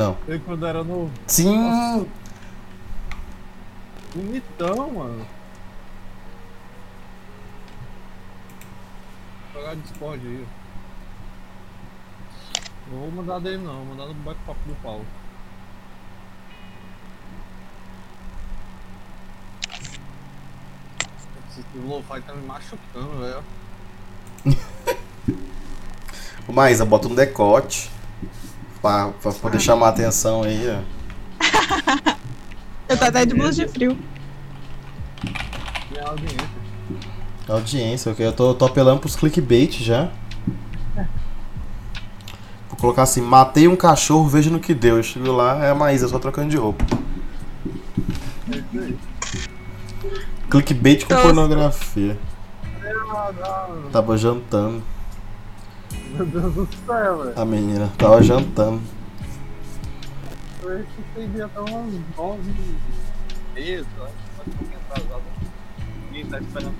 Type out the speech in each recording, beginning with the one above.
Não. Eu quando era novo. Sim! Bonitão, mano. Vou jogar Discord aí. Não vou mandar dele não, vou mandar no bate-papo do Paulo. Esse lo-fi tá me machucando, velho. O Maísa, bota um decote. Pra, pra poder chamar a atenção aí, ó. Eu tô até de blusa de frio. Minha audiência. Audiência, ok. Eu tô, tô apelando pros clickbait já. Vou colocar assim, matei um cachorro, veja no que deu. Eu chego lá, é a Maísa só trocando de roupa. Clickbait com pornografia. Tava jantando. Meu Deus do céu, velho. A menina tava jantando. Eu cheguei até umas 9 meses, acho que atrasado. Ninguém tá esperando.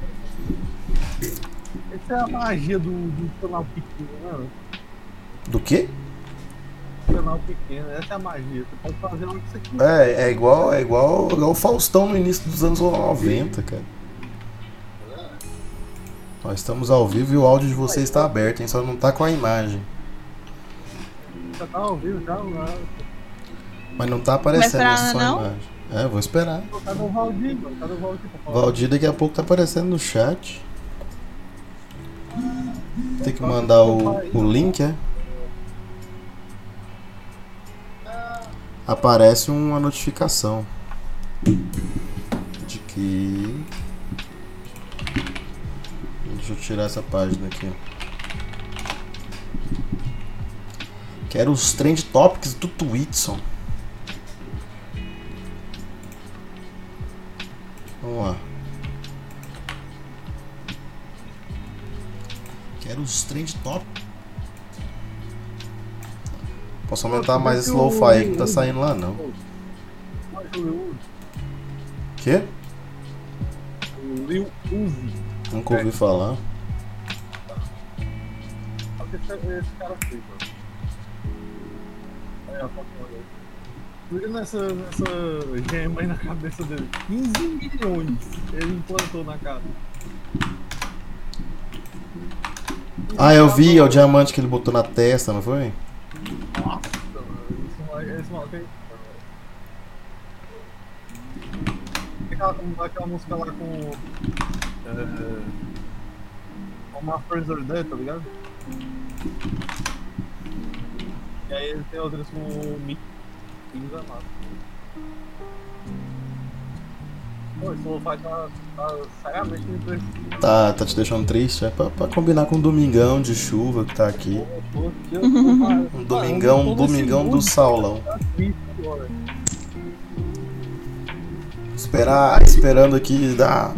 Essa é a magia do, do canal pequeno, né? Do quê? Canal pequeno, essa é a magia. Você pode fazer o que você quiser. É, é igual, é igual, igual o Faustão no início dos anos 90, cara. Nós estamos ao vivo e o áudio de vocês está aberto, hein? Só não tá com a imagem. Já tá ao vivo, já não Mas não tá aparecendo Vai essa só não? imagem. É, vou esperar. Cadê o Valdir, mano? Cadê o Valdir pra falar? Valdir daqui a pouco tá aparecendo no chat. Tem que mandar o, o link, é? Aparece uma notificação de que. Deixa eu tirar essa página aqui. Quero os trend topics do Twitson. Vamos lá. Quero os trend top. Posso aumentar mais esse lo-fi aí que tá saindo lá não. O Lil Uzi. Nunca ouvi falar. Olha que esse, cara fez, mano. Aí, ó, aí. Liga nessa, nessa gema aí na cabeça dele. 15 milhões ele implantou na cara. Ah, eu vi, é o diamante que ele botou na testa, não foi? Nossa, mano. Esse maluco aí. Aquela, aquela música lá com. É, com uma Fraser Dead, tá ligado? E aí ele tem outras com o Mick. Filhos amados. Pô, esse lo-fi tá, tá seriamente me impressionando. Tá, tá te deixando triste? É pra, pra combinar com o domingão de chuva que tá aqui. Um domingão, nesse domingão do saulão. Tá triste agora. Esperar, esperando aqui dar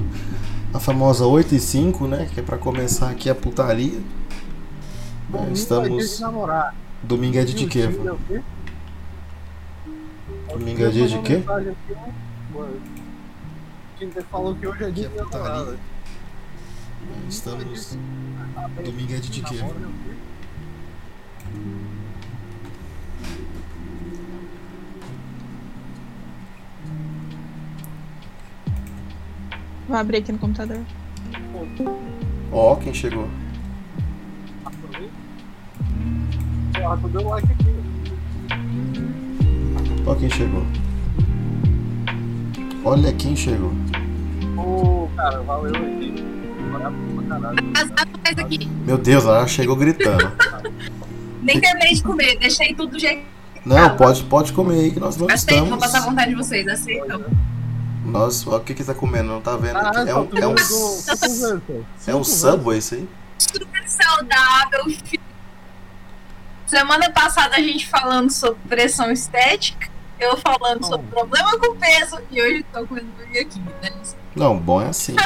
a famosa 8 e 5, né? Que é pra começar aqui a putaria. É, Domingo é dia estamos. de namorar. Domingo é dia de quê? É quê? Domingo é dia de quê? Tinder falou que hoje é dia de namorada. Estamos. Domingo é dia de quê? Vou abrir aqui no computador. Ó, quem chegou. Ó quem chegou. Olha quem chegou. Ô, cara, valeu aí. Meu Deus, ela chegou gritando. Nem terminei de comer, deixei tudo do jeito. Não, pode, pode comer aí que nós não Aceito, vou passar a estamos. vontade de vocês, aceitam. Nós, ó, o que que tá comendo? Não tá vendo Ah, aqui. É um, é um, é um Subway isso aí? Super saudável. Semana passada a gente falando sobre pressão estética, eu falando sobre problema com peso e hoje tô comendo Burger King, né? Não, bom é assim.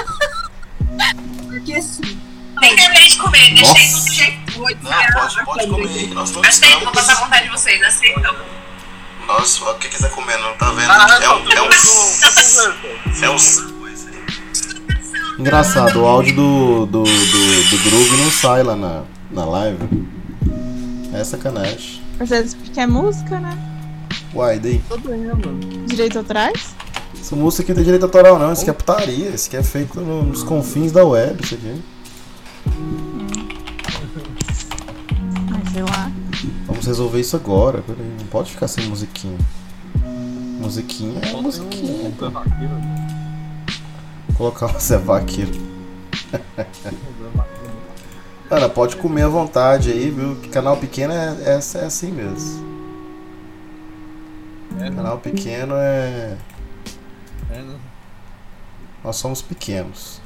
Porque assim. Nem terminei de comer, deixei Nossa. tudo do jeito. Não, pode, pode comer que nós não Aceito, vou passar a vontade de vocês, aceitam. Nossa, o que que tá comendo? Não tá vendo Ah. É um, é um, é um. Engraçado, o áudio do, do, do, do Groove não sai lá na, na live. É sacanagem. Às vezes porque é música, né? Uai, daí. Mano? Direito atrás? Essa música aqui não tem direito autoral não, isso aqui é putaria, isso aqui é feito no- nos confins da web, isso aqui. Vamos resolver isso agora, peraí, não pode ficar sem musiquinha. Musiquinha é musiquinha. Cavaqueiro. Colocar o Zé Vaqueiro. Ana, pode comer à vontade aí, viu? Que canal pequeno é, é, é assim mesmo. É, né? Canal pequeno é. É, né? Nós somos pequenos.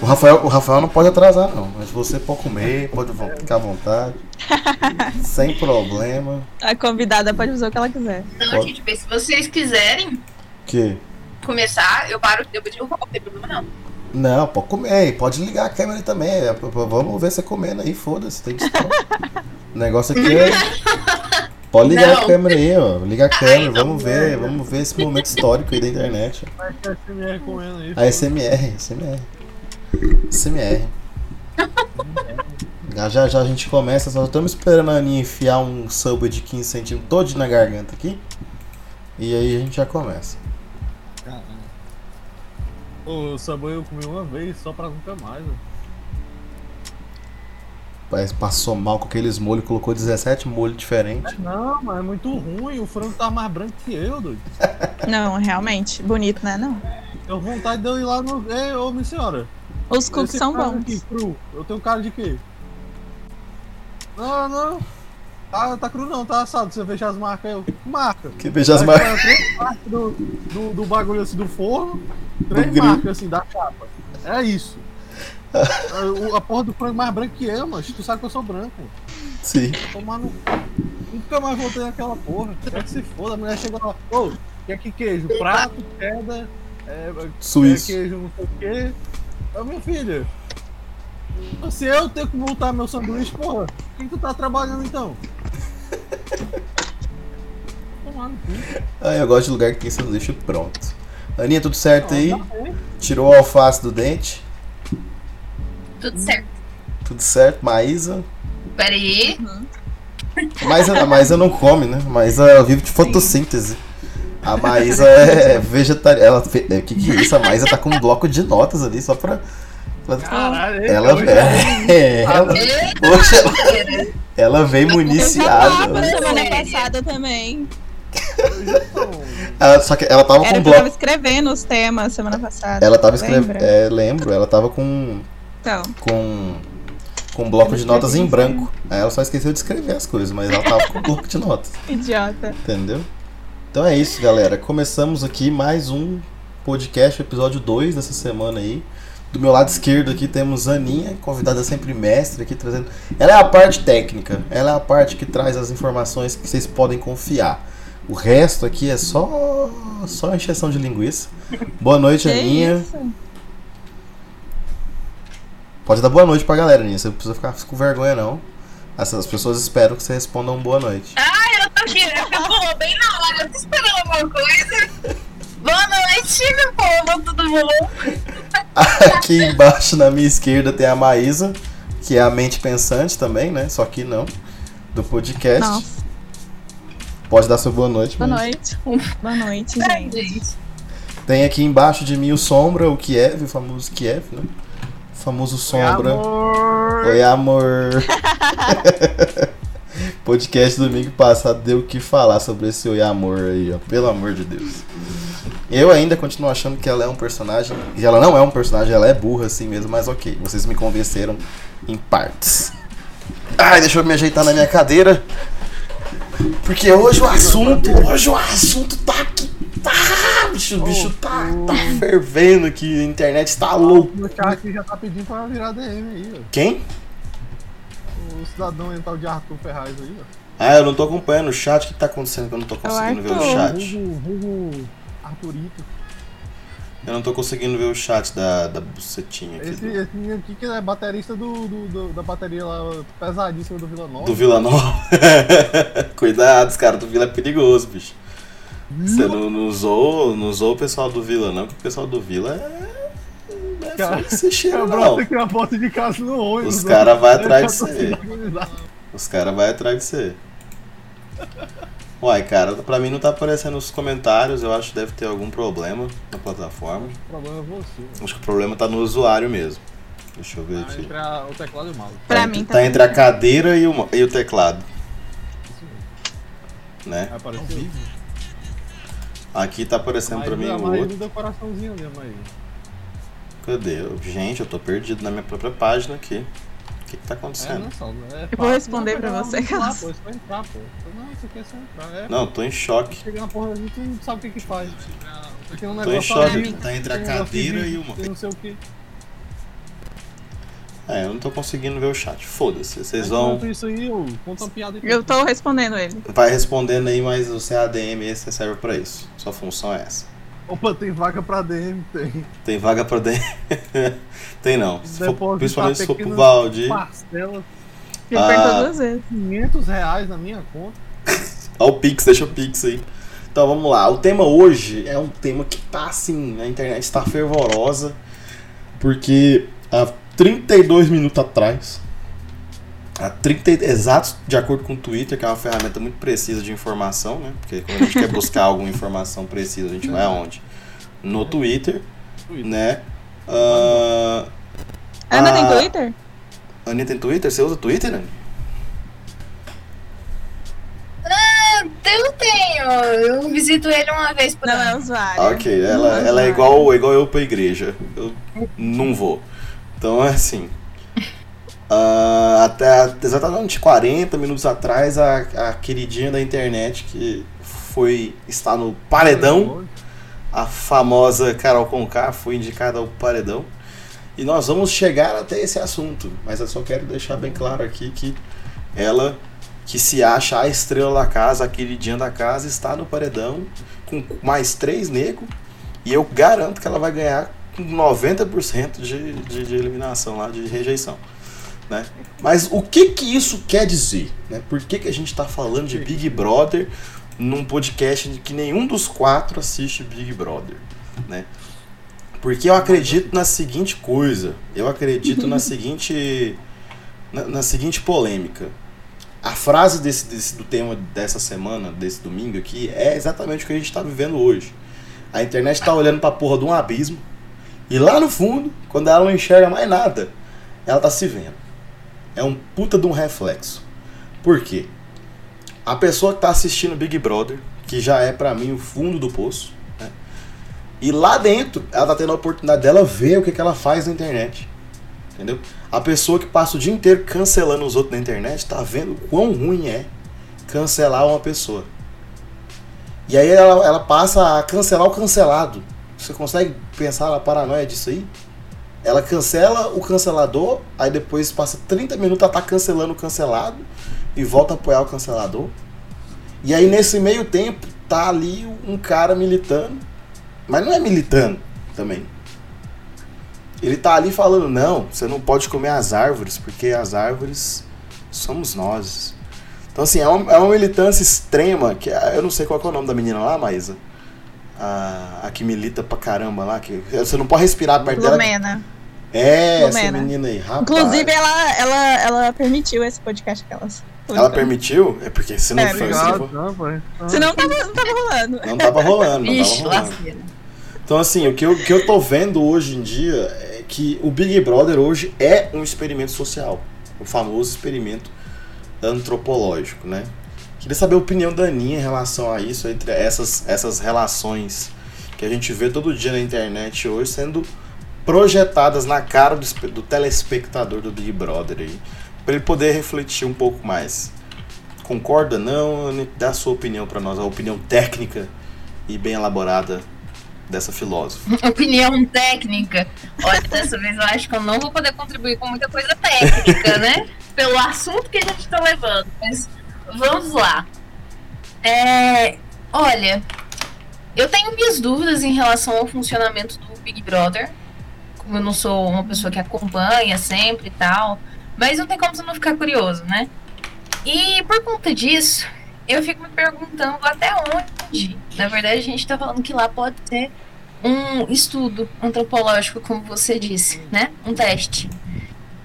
O Rafael, o Rafael não pode atrasar, não. Mas você pode comer, pode ficar à vontade. sem problema. A convidada pode fazer o que ela quiser. Não, Pode. gente, bem, se vocês quiserem Que? começar, eu paro, depois eu volto, não tem problema não. Não, pode comer. Pode ligar a câmera aí também. É, Vamos ver você comendo aí, foda-se. Tem distância. O negócio aqui é. Pode ligar a Não. câmera aí, ó. Liga a câmera, então. vamos ver. Vamos ver esse momento histórico aí da internet. A SMR comendo aí. A SMR, SMR. SMR. Já já já a gente começa, só estamos esperando a Aninha enfiar um sub de 15 centímetros todo na garganta aqui. E aí a gente já começa. Caralho. O sabor eu comi uma vez só pra nunca mais. Parece que passou mal com aqueles molhos, colocou 17 molhos diferentes. Não, mas é muito ruim. O frango tá mais branco que eu, doido. Não, realmente. Bonito, né? Não. Eu vontade de eu ir lá no. Ei, ô, minha senhora. Os cookies são bons. Aqui, cru. Eu tenho cara de quê? Não, não. Tá, tá cru não, tá assado. Você veja as marcas aí. marca? Que veja as marcas. Três marcas do, do, do bagulho assim do forno. Três grill. marcas assim da chapa. É isso. a, o- a porra do frango mais branco que eu, mas tu sabe que eu sou branco. Sim. Tomar no. Nunca mais voltei naquela porra. Quer que se foda, a mulher chegou lá. Ô, quer que queijo? Prato, cheddar, é, Suíço. é queijo não sei o quê. Ô, minha filha. Se eu tenho que montar meu sanduíche, porra, o que, tu tá trabalhando então? Ah, eu gosto de lugar que tem sanduíche pronto. Aninha, tudo certo aí? Tá. Tirou o alface do dente? Tudo certo. Tudo certo? Maísa? Pera aí. Maísa, a Maísa não come, né? A Maísa ela vive de fotossíntese. A Maísa é vegetariana. Ela fe... é, que que é isso? A Maísa tá com um bloco de notas ali só pra. Caralho, Ela, hoje é, ela, Poxa, ela, ela vem Eu tava municiada. semana passada também. Ela- só que ela tava com Era um que eu tava bloco. escrevendo os temas semana passada. Ela tava escrevendo. É, lembro, ela tava com. Então, com. com um bloco de notas em branco. Aí ela só esqueceu de escrever as coisas, mas ela tava com um bloco de notas. idiota. Entendeu? Então é isso, galera. Começamos aqui mais um podcast, episódio 2 dessa semana aí. Do meu lado esquerdo aqui temos a Aninha, convidada sempre mestre aqui, trazendo. Ela é a parte técnica, ela é a parte que traz as informações que vocês podem confiar. O resto aqui é só só encheção de linguiça. Boa noite, Que Aninha. isso? Pode dar boa noite pra galera, Aninha. Você não precisa ficar com vergonha, não. Essas pessoas esperam que você responda um boa noite. Eu aqui, eu pulou bem na hora, eu tô esperando alguma coisa. Boa noite, meu povo, tudo bom? Aqui embaixo na minha esquerda tem a Maísa, que é a mente pensante também, né? Só que não. Do podcast. Nossa, Pode dar seu boa noite. boa noite. Boa noite, Ai, gente. Tem aqui embaixo de mim o Sombra, o Kiev, o famoso Kiev, né? O famoso Sombra. Amor. Oi, amor. Podcast domingo passado deu o que falar sobre esse Oi, amor aí, ó. Pelo amor de Deus. Eu ainda continuo achando que ela é um personagem. E ela não é um personagem, ela é burra assim mesmo, mas ok. Vocês me convenceram em partes. Ai, deixa eu me ajeitar na minha cadeira. Porque hoje o assunto. Hoje o assunto tá aqui. Tá, bicho, o bicho tá, tá fervendo aqui. A internet está louca. No chat já tá pedindo pra virar DM aí, ó. Quem? O cidadão mental de Arthur Ferraz aí, ó. Ah, eu não tô acompanhando o chat. O que tá acontecendo que eu não tô conseguindo ver o chat? Vulgo Arthurito. Eu não tô conseguindo ver o chat da, da bucetinha aqui. Esse, do- esse menino aqui que é baterista do, do- do- da bateria lá pesadíssima do Vila Nova. Do Vila Nova. Cuidado, os caras do Vila é perigoso, bicho. Você não, não, usou, não usou o pessoal do Vila, não, porque o pessoal do Vila é. Não é você cheira, Eu não. broto aqui uma foto de casa no ônibus. Os ó. cara vai Eu atrás de você. Os caras vão atrás de você. Uai, cara, pra mim não tá aparecendo nos comentários, eu acho que deve ter algum problema na plataforma. O problema é você. Acho que o problema tá no usuário mesmo. Deixa eu ver Tá aqui. entre a- o teclado e o mouse. Pra tá, mim tá também. entre a cadeira e o, e o teclado, Isso mesmo. né? Vai aparecer. Aqui tá aparecendo Mas pra mim o outro. deu coraçãozinho ali, a Maíra. Cadê? Gente, eu tô perdido na minha própria página aqui. O que que tá É, acontecendo? não, só. É Eu vou responder Não, pra não, você, Não, Carlos. pô, isso vai entrar, pô. Não, isso aqui é só entrar. É, Não, eu tô em choque. Chega na porra, a gente não sabe o que que faz. Tem um Tô em choque. ali, Tá entre a um cadeira de- e Tem não sei o que. É, eu não tô conseguindo ver o chat. Foda-se. Vocês vão. Isso aí, eu conto uma piada aí. Eu tô respondendo ele. Vai respondendo aí, mas o CADM esse serve pra isso. Sua função é essa. Opa, tem vaga pra DM, tem. Tem vaga pra dentro? Tem não. Se for, principalmente se for pro Valdir. Parcela, Ele Ah. perguntou duas vezes. 500 reais na minha conta. Ó o Pix, deixa o Pix aí. Então vamos lá. O tema hoje é um tema que tá assim, a internet está fervorosa. Porque há 32 minutos atrás, há 30 e- exatos, de acordo com o Twitter, que é uma ferramenta muito precisa de informação, né? Porque quando a gente quer buscar alguma informação precisa, a gente vai aonde? No Twitter, né? Ah, Ana tem Ah. Twitter? Anitta tem Twitter? Você usa Twitter, Anny? Eu tenho, eu visito ele uma vez por Não, é ano. usuário. Ok, ela, Não, ela é igual, igual eu pra igreja. Eu não vou. Então é assim. Ah, até exatamente 40 minutos atrás, a, a queridinha da internet que foi está no paredão, a famosa Carol Conká foi indicada ao paredão. E nós vamos chegar até esse assunto, mas eu só quero deixar bem claro aqui que ela que se acha a estrela da casa, a queridinha da casa, está no paredão com mais três negros e eu garanto que ela vai ganhar com 90% de, de, de eliminação lá, de rejeição. Né? Mas o que que isso quer dizer? Né? Por que, que a gente está falando de Big Brother num podcast de que nenhum dos quatro assiste Big Brother? Né? Porque eu acredito na seguinte coisa, eu acredito na seguinte na, na seguinte polêmica. A frase desse, desse- do tema dessa semana, desse domingo aqui, é exatamente o que a gente está vivendo hoje. A internet está olhando pra porra de um abismo e lá no fundo, quando ela não enxerga mais nada, ela tá se vendo. É um puta de um reflexo. Por quê? A pessoa que tá assistindo Big Brother, que já é pra mim o fundo do poço, né? e lá dentro ela tá tendo a oportunidade dela ver o que, que ela faz na internet. Entendeu? A pessoa que passa o dia inteiro cancelando os outros na internet tá vendo o quão ruim é cancelar uma pessoa. E aí ela, ela passa a cancelar o cancelado. Você consegue pensar na paranoia disso aí? Ela cancela o cancelador, aí depois passa 30 minutos ela tá cancelando o cancelado e volta a apoiar o cancelador. E aí nesse meio tempo tá ali um cara militando, mas não é militando também. Ele tá ali falando, não, você não pode comer as árvores, porque as árvores somos nós. Então assim, é uma, é uma militância extrema, que eu não sei qual é o nome da menina lá, Maísa. A, a que milita pra caramba lá, que você não pode respirar perto dela. Lumena. É, essa Lumena. menina aí, rapaz. Inclusive, ela, ela, ela permitiu esse podcast que elas. Ela permitiu? É porque se não É, for, se não. Ah, Senão tava, não tava rolando. não tava rolando, não Ixi, tava rolando. lasqueira. Então, assim, o que, eu, o que eu tô vendo hoje em dia é que o Big Brother hoje é um experimento social. O famoso experimento antropológico, né? Queria saber a opinião da Aninha em relação a isso, entre essas, essas relações que a gente vê todo dia na internet hoje sendo projetadas na cara do, do telespectador do Big Brother aí, para ele poder refletir um pouco mais. Concorda? Não? Dá a sua opinião para nós, a opinião técnica e bem elaborada dessa filósofa. Opinião técnica. Olha, dessa vez eu acho que eu não vou poder contribuir com muita coisa técnica, né? Pelo assunto que a gente tá levando. Mas vamos lá. É, olha, eu tenho minhas dúvidas em relação ao funcionamento do Big Brother. Como eu não sou uma pessoa que acompanha sempre e tal. Mas não tem como você não ficar curioso, né? E por conta disso, eu fico me perguntando até onde. Na verdade, a gente tá falando que lá pode ser um estudo antropológico, como você disse, né? Um teste.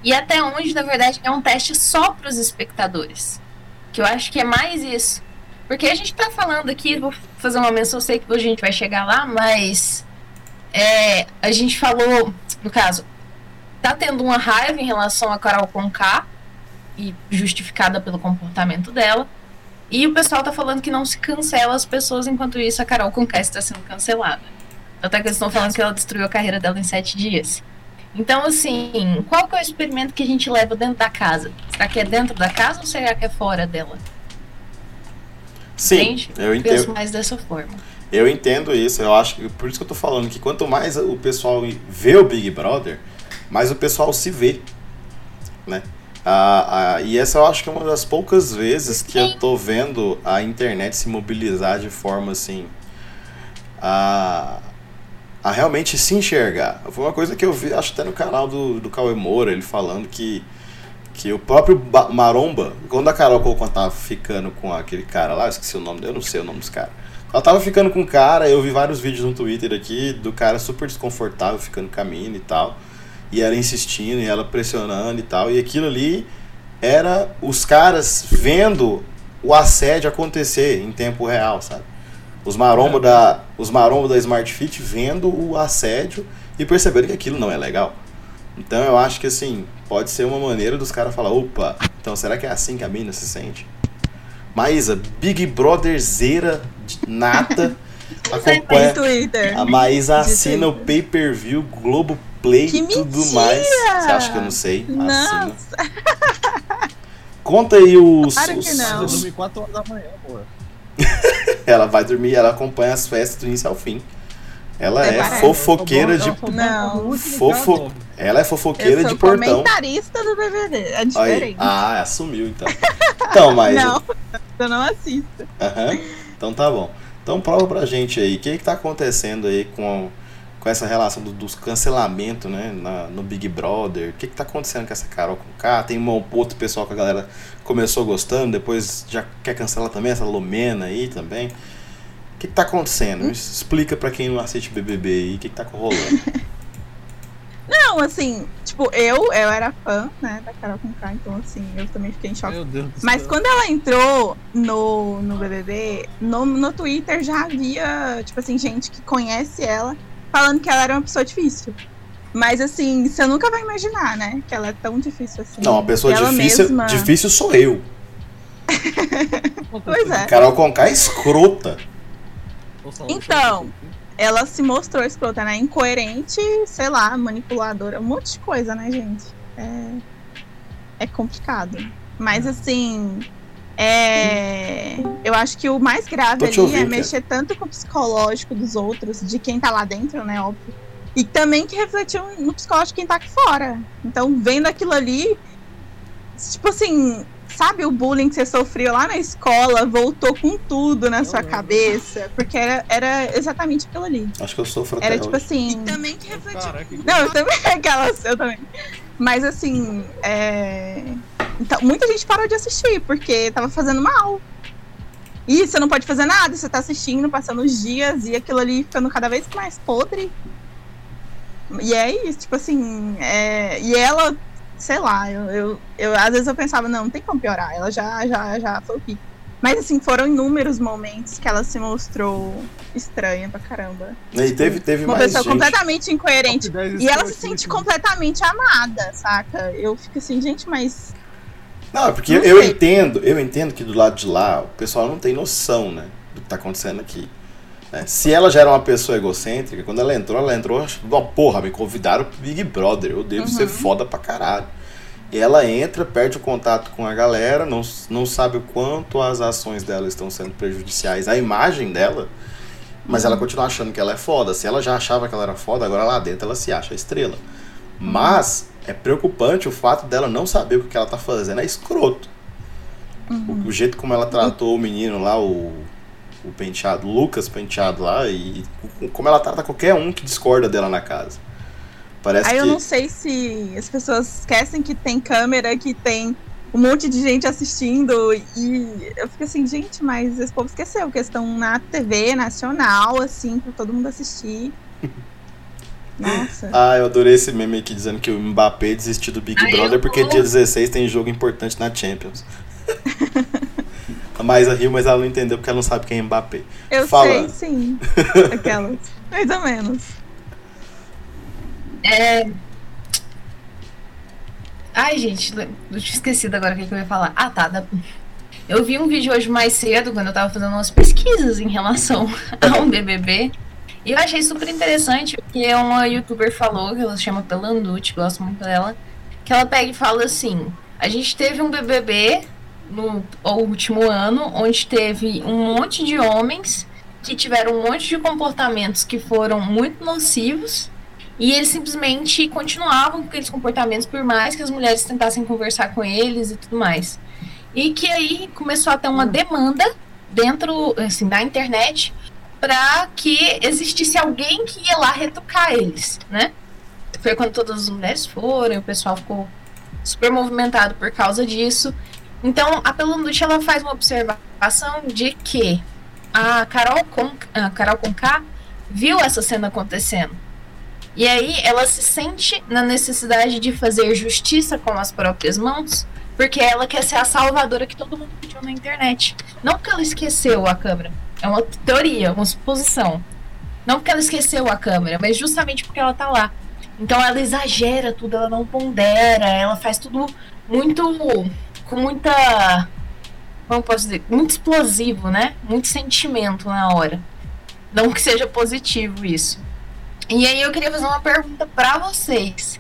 E até onde, na verdade, é um teste só para os espectadores. Que eu acho que é mais isso. Porque a gente tá falando aqui, vou fazer uma menção, eu sei que a gente vai chegar lá, mas é, a gente falou, no caso, tá tendo uma raiva em relação a Carol Conká, e justificada pelo comportamento dela. E o pessoal tá falando que não se cancela as pessoas, enquanto isso a Carol Conká está sendo cancelada. Até que eles estão falando que ela destruiu a carreira dela em sete dias. Então, assim, qual que é o experimento que a gente leva dentro da casa? Será que é dentro da casa ou será que é fora dela? Sim, Entende? eu Penso entendo. mais dessa forma. Eu entendo isso, eu acho que por isso que eu tô falando que quanto mais o pessoal vê o Big Brother, mais o pessoal se vê, né? Ah, ah, e essa eu acho que é uma das poucas vezes que eu tô vendo a internet se mobilizar de forma assim a, a realmente se enxergar. Foi uma coisa que eu vi, acho até no canal do, do Cauê Moura, ele falando que, que o próprio Ba- Maromba, quando a Carol Conká tava ficando com aquele cara lá, esqueci o nome dele, eu não sei o nome dos caras. Ela tava ficando com um cara, eu vi vários vídeos no Twitter aqui do cara super desconfortável, ficando com a mina e tal. E ela insistindo, e ela pressionando e tal. E aquilo ali era os caras vendo o assédio acontecer em tempo real, sabe? Os maromba da, os maromba da Smart Fit vendo o assédio e percebendo que aquilo não é legal. Então eu acho que assim, pode ser uma maneira dos caras falar, opa, então será que é assim que a mina se sente? Maísa, Big Brotherzeira de nata, acompanha. Twitter. A Maísa assina o pay-per-view, Globoplay e Que tudo mentira! mais. Você acha que eu não sei? Assina. Nossa, Conta aí os. Claro que os- não. Eu os- dormi 4 horas da manhã, porra. Ela vai dormir, ela acompanha as festas do início ao fim. Ela é Preparada. fofoqueira de. Não. Fofo... Ela é fofoqueira eu de portão. comentarista do BBB, é Aí. diferente. Ah, assumiu então. Então, mas. Não, eu não assisto. Aham. Então tá bom. Então prova pra gente aí, o que que tá acontecendo aí com, com essa relação do, dos cancelamentos, né, na- no Big Brother? O que que tá acontecendo com essa Carol com K? Tem um outro pessoal que a galera começou gostando, depois já quer cancelar também, essa Lumena aí também. O que que tá acontecendo? Explica pra quem não assiste BBB aí, o que que tá rolando. Não, assim, tipo, eu, eu era fã, né, da Carol Conká, então assim, eu também fiquei em choque. Meu Deus do Mas céu. quando ela entrou no, no BBB, no, no Twitter já havia, tipo assim, gente que conhece ela falando que ela era uma pessoa difícil. Mas assim, você nunca vai imaginar, né? Que ela é tão difícil assim. Não, uma pessoa Ela difícil, mesma- difícil sou eu. Pois é. Carol Conká é escrota. Então, Ela se mostrou escrota, né? Incoerente, sei lá, manipuladora, um monte de coisa, né, gente? É, é complicado. Mas assim. É... Eu acho que o mais grave ali ouvindo, é cara. mexer tanto com o psicológico dos outros, de quem tá lá dentro, né? Óbvio. E também que refletiu no psicológico de quem tá aqui fora. Então, vendo aquilo ali, tipo assim, sabe o bullying que você sofreu lá na escola, voltou com tudo na sua lembro. cabeça? Porque era, era exatamente aquilo ali. Acho que eu sofro até Era tipo hoje. assim. E também que refletiu. Caraca, que Não, eu também, aquelas, eu também. Mas assim, é... então, muita gente parou de assistir, porque tava fazendo mal. E você não pode fazer nada, você tá assistindo, passando os dias e aquilo ali ficando cada vez mais podre. E é isso, tipo assim, é... e ela, sei lá, eu, eu, eu- às vezes eu pensava, não, não tem como piorar, ela já, já, já foi o pico. Mas assim, foram inúmeros momentos que ela se mostrou estranha pra caramba. E teve, teve Uma mais pessoa gente. completamente incoerente. top 10 E ela se sente completamente amada, saca? Eu fico assim, gente, mas. Não, é porque Não eu sei. entendo, eu entendo que do lado de lá o pessoal não tem noção, né, do que tá acontecendo aqui. né? Se ela já era uma pessoa egocêntrica, quando ela entrou, ela entrou, ó, porra, me convidaram pro Big Brother, eu devo Uhum. ser foda pra caralho. E ela entra, perde o contato com a galera, não, não sabe o quanto as ações dela estão sendo prejudiciais à imagem dela, mas ela continua achando que ela é foda. Se ela já achava que ela era foda, agora lá dentro ela se acha estrela. Mas é preocupante o fato dela não saber o que ela tá fazendo, é escroto. O, o jeito como ela tratou o menino lá, o, o penteado, o Lucas penteado lá, e, e como ela trata qualquer um que discorda dela na casa. Parece Aí que. eu não sei se as pessoas esquecem que tem câmera, que tem um monte de gente assistindo. E eu fico assim, gente, mas esse povo esqueceu que eles estão na TV nacional, assim, pra todo mundo assistir. Nossa. Ah, eu adorei esse meme aqui dizendo que o Mbappé desistiu do Big eu Brother porque dia 16 tem jogo importante na Champions. A Maísa riu, mas ela não entendeu porque ela não sabe quem é Mbappé. Eu Fala. sei, sim. Aquelas. Mais ou menos. É... Ai, gente, eu tinha esquecido agora o que, que eu ia falar. Ah, tá. da- Eu vi um vídeo hoje mais cedo, quando eu tava fazendo umas pesquisas em relação a um BBB. E eu achei super interessante, porque uma youtuber falou, que ela se chama Pelanducci, gosto muito dela, que ela pega e fala assim: a gente teve um BBB no último ano, onde teve um monte de homens que tiveram um monte de comportamentos que foram muito nocivos e eles simplesmente continuavam com aqueles comportamentos por mais que as mulheres tentassem conversar com eles e tudo mais. E que aí começou a ter uma demanda dentro assim, da internet para que existisse alguém que ia lá retrucar eles, né? Foi quando todas as mulheres foram, o pessoal ficou super movimentado por causa disso. Então, a Pelanducci, ela faz uma observação de que a Carol, Con, a Carol Conká viu essa cena acontecendo. E aí ela se sente na necessidade de fazer justiça com as próprias mãos, porque ela quer ser a salvadora que todo mundo pediu na internet. Não porque ela esqueceu a câmera. É uma teoria, uma suposição. Não porque ela esqueceu a câmera, mas justamente porque ela tá lá. Então ela exagera tudo, ela não pondera, ela faz tudo muito. com muita. Como posso dizer? Muito explosivo, né? Muito sentimento na hora. Não que seja positivo isso. E aí eu queria fazer uma pergunta pra vocês.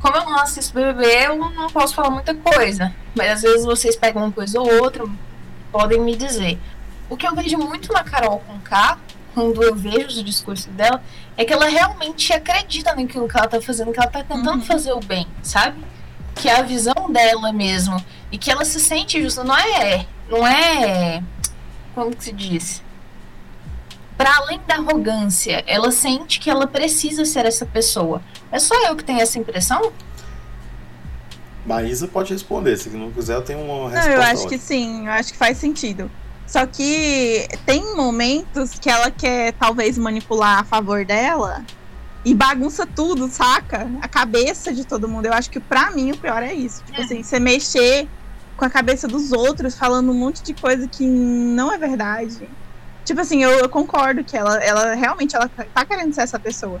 Como eu não assisto BBB, eu não posso falar muita coisa. Mas às vezes vocês pegam uma coisa ou outra, podem me dizer. O que eu vejo muito na Carol com K, quando eu vejo o discurso dela, é que ela realmente acredita naquilo que ela tá fazendo, que ela tá tentando Uhum. fazer o bem, sabe? Que é a visão dela mesmo. E que ela se sente justa. Não é. Não é. Como que se diz? Para além da arrogância, ela sente que ela precisa ser essa pessoa. É só eu que tenho essa impressão? Maísa pode responder, se não quiser eu tenho uma Não, resposta. eu acho ótima. que sim, eu acho que faz sentido. Só que tem momentos que ela quer talvez manipular a favor dela e bagunça tudo, saca? A cabeça de todo mundo. Eu acho que pra mim o pior é isso. Tipo É. assim, você mexer com a cabeça dos outros, falando um monte de coisa que não é verdade. Tipo assim, eu, eu concordo que ela, ela realmente ela tá querendo ser essa pessoa.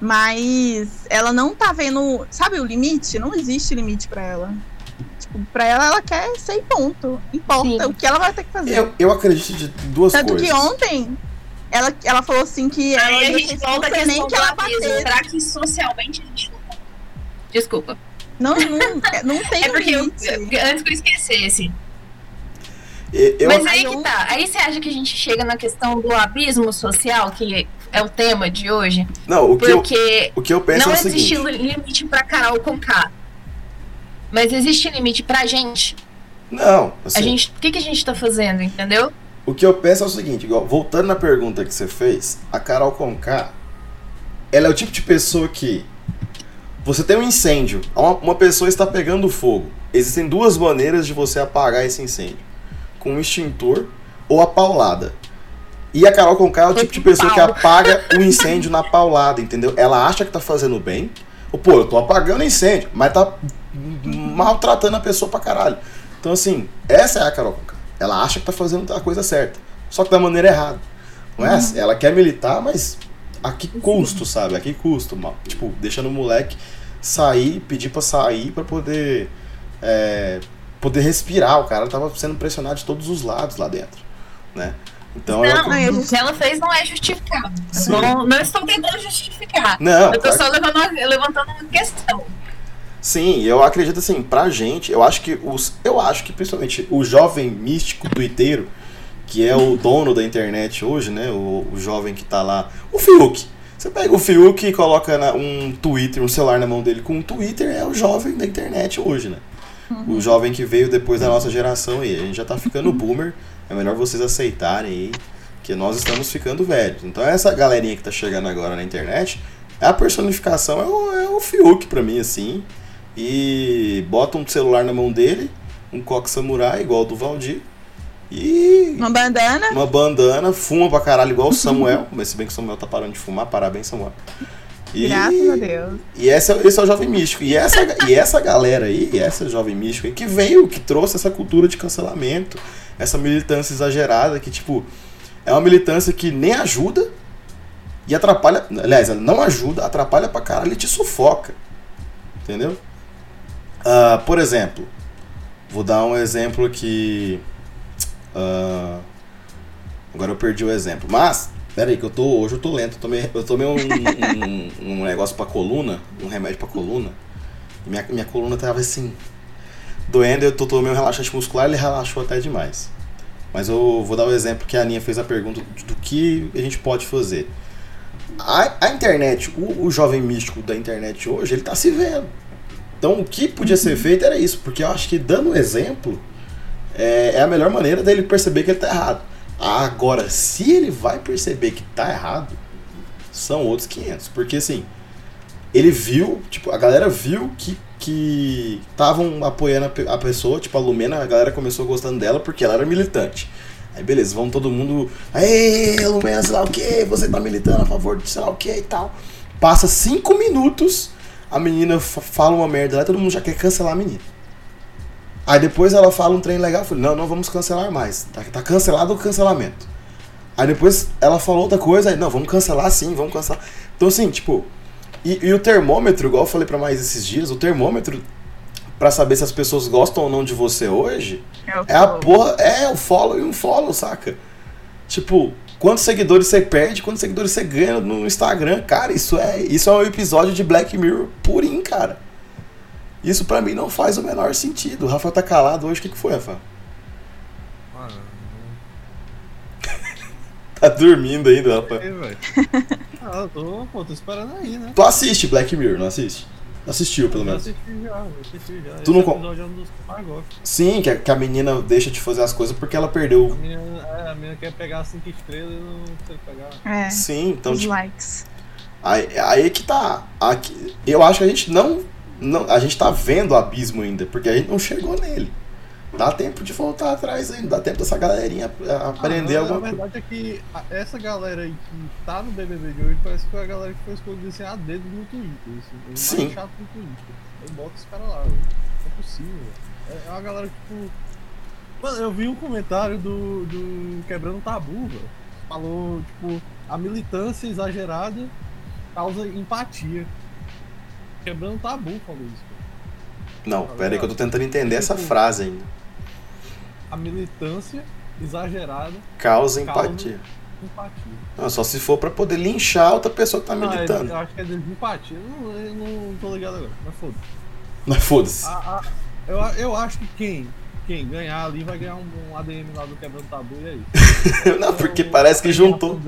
Mas ela não tá vendo. Sabe o limite? Não existe limite pra ela. Tipo, pra ela, ela quer ser e ponto. Importa Sim. o que ela vai ter que fazer. Eu, eu acredito de duas Tanto coisas. que ontem, ela, ela falou assim que ela Aí a ia gente volta questão nem que ela batesse. Será que socialmente a gente não... Desculpa. Não, não, não tem É porque eu, antes que eu esquecesse. Eu, Mas Aí que tá. Aí você acha que a gente chega na questão do abismo social, que é o tema de hoje? não, o que, eu, Porque o que eu penso não é o existe seguinte. limite pra Carol com K. Mas existe limite pra gente. Não, assim, A gente, o que, que a gente tá fazendo, entendeu? o que eu penso é o seguinte, igual, voltando na pergunta que você fez, a Carol Conká, ela é o tipo de pessoa que você tem um incêndio, uma, uma pessoa está pegando fogo. Existem duas maneiras de você apagar esse incêndio. Com um extintor ou a paulada. E a Carol Conká é o tipo de pessoa que apaga o incêndio na paulada, entendeu? Ela acha que tá fazendo bem. Pô, eu tô apagando incêndio, mas tá maltratando a pessoa pra caralho. Então, assim, essa é a Carol Conká. Ela acha que tá fazendo a coisa certa. Só que da maneira errada. Não é? assim? Ela quer militar, mas a que custo, sabe? A que custo, mal? Tipo, deixando o moleque sair, pedir pra sair pra poder. é, poder respirar. O cara tava sendo pressionado de todos os lados lá dentro. Né? Então ela. não, a o gente- que ela fez não é justificável. Não, não estou tentando justificar. Não, eu tô claro só levando, levantando uma questão. Sim, eu acredito assim, pra gente, eu acho que os. Eu acho que principalmente o jovem místico tuiteiro, que é o dono da internet hoje, né? O, o jovem que tá lá. O Fiuk. Você pega o Fiuk e coloca na- um Twitter, um celular na mão dele com um Twitter, é o jovem da internet hoje, né? O jovem que veio depois da nossa geração aí. A gente já tá ficando boomer. É melhor vocês aceitarem aí que nós estamos ficando velhos. Então essa galerinha que tá chegando agora na internet, a personificação é o, é o Fiuk pra mim, assim. E bota um celular na mão dele, um coque samurai igual o do Valdir. E Uma bandana. uma bandana, fuma pra caralho igual o Samuel. Mas se bem que o Samuel tá parando de fumar, parabéns, Samuel. E, Graças a Deus. E esse, é- esse é o jovem místico. E essa, e essa galera aí, essa jovem místico aí, que veio, que trouxe essa cultura de cancelamento, essa militância exagerada, que, tipo, é uma militância que nem ajuda e atrapalha. Aliás, ela não ajuda, atrapalha pra caralho e te sufoca. Entendeu? Ah, por exemplo, vou dar um exemplo aqui. ah, agora eu perdi o exemplo. Mas, peraí, que eu tô. Hoje eu tô lento. Eu tomei, eu tomei um, um, um negócio pra coluna, um remédio pra coluna. Minha, minha coluna tava assim. Doendo, eu tomando um relaxante muscular, ele relaxou até demais. Mas eu vou dar o exemplo que a Aninha fez a pergunta do que a gente pode fazer. A, a internet, o, o jovem místico da internet hoje, ele tá se vendo. Então o que podia ser feito era isso, porque eu acho que dando um exemplo é, é a melhor maneira dele perceber que ele tá errado. Agora, se ele vai perceber que tá errado, são outros 500. Porque assim, ele viu, tipo, a galera viu que que estavam apoiando a, pe- a pessoa, tipo a Lumena, a galera começou gostando dela porque ela era militante. Aí beleza, vamos todo mundo, aê, Lumena, sei lá o que, você tá militando a favor de sei lá o que e tal. Passa cinco minutos, a menina fa- fala uma merda lá todo mundo já quer cancelar a menina. Aí depois ela fala um trem legal, eu falei, não, não vamos cancelar mais, tá, tá cancelado o cancelamento. Aí depois ela falou outra coisa, aí não, vamos cancelar sim, vamos cancelar. Então assim, tipo, e, e o termômetro, igual eu falei pra mais esses dias, o termômetro pra saber se as pessoas gostam ou não de você hoje o é a porra, é o follow e um follow, saca? Tipo, quantos seguidores você perde, quantos seguidores você ganha no Instagram, cara, isso é, isso é um episódio de Black Mirror purinho, cara. Isso pra mim não faz o menor sentido. O Rafael tá calado hoje, o que, que foi, Rafael? Mano, Tá dormindo ainda, Rafael. velho. Ah, eu tô, pô, tô esperando aí, né? Tu assiste Black Mirror, não assiste? Assistiu, pelo Eu menos. assisti já, eu assisti já. Tu não Esse com- episódio é um dos mais. Sim, que a, que a menina deixa de fazer as coisas porque ela A perdeu. menina, é, a menina quer pegar cinco estrelas e não consegue pegar. É, Sim, então, os tipo, likes. Aí, aí que tá. Aqui, eu acho que a gente não, não. A gente tá vendo o abismo ainda, porque a gente não chegou nele. Dá tempo de voltar atrás ainda, dá tempo dessa galerinha a- aprender Ah, alguma A coisa. verdade é que a- essa galera aí que tá no BBB de hoje parece que foi a galera que foi escolhida assim a dedo no Twitter. Assim, Sim. chato no Twitter. Eu boto os caras lá, velho. Não é possível. É é uma galera que, tipo. Mano, eu vi um comentário do, do Quebrando Tabu, velho. Falou, tipo, a militância exagerada causa empatia. Quebrando Tabu falou isso. Não, pera aí que eu tô tentando entender essa frase ainda. A militância exagerada Causa Causa. empatia. empatia. Não, só se for pra poder linchar outra pessoa que tá Ah, militando. eu acho que é desempatia. Não, eu não tô ligado agora, mas foda-se. Mas foda-se. Eu, eu acho que quem, quem ganhar ali vai ganhar um, um ADM lá do Quebrando Tabu e é isso. Não, porque Eu- parece que juntou,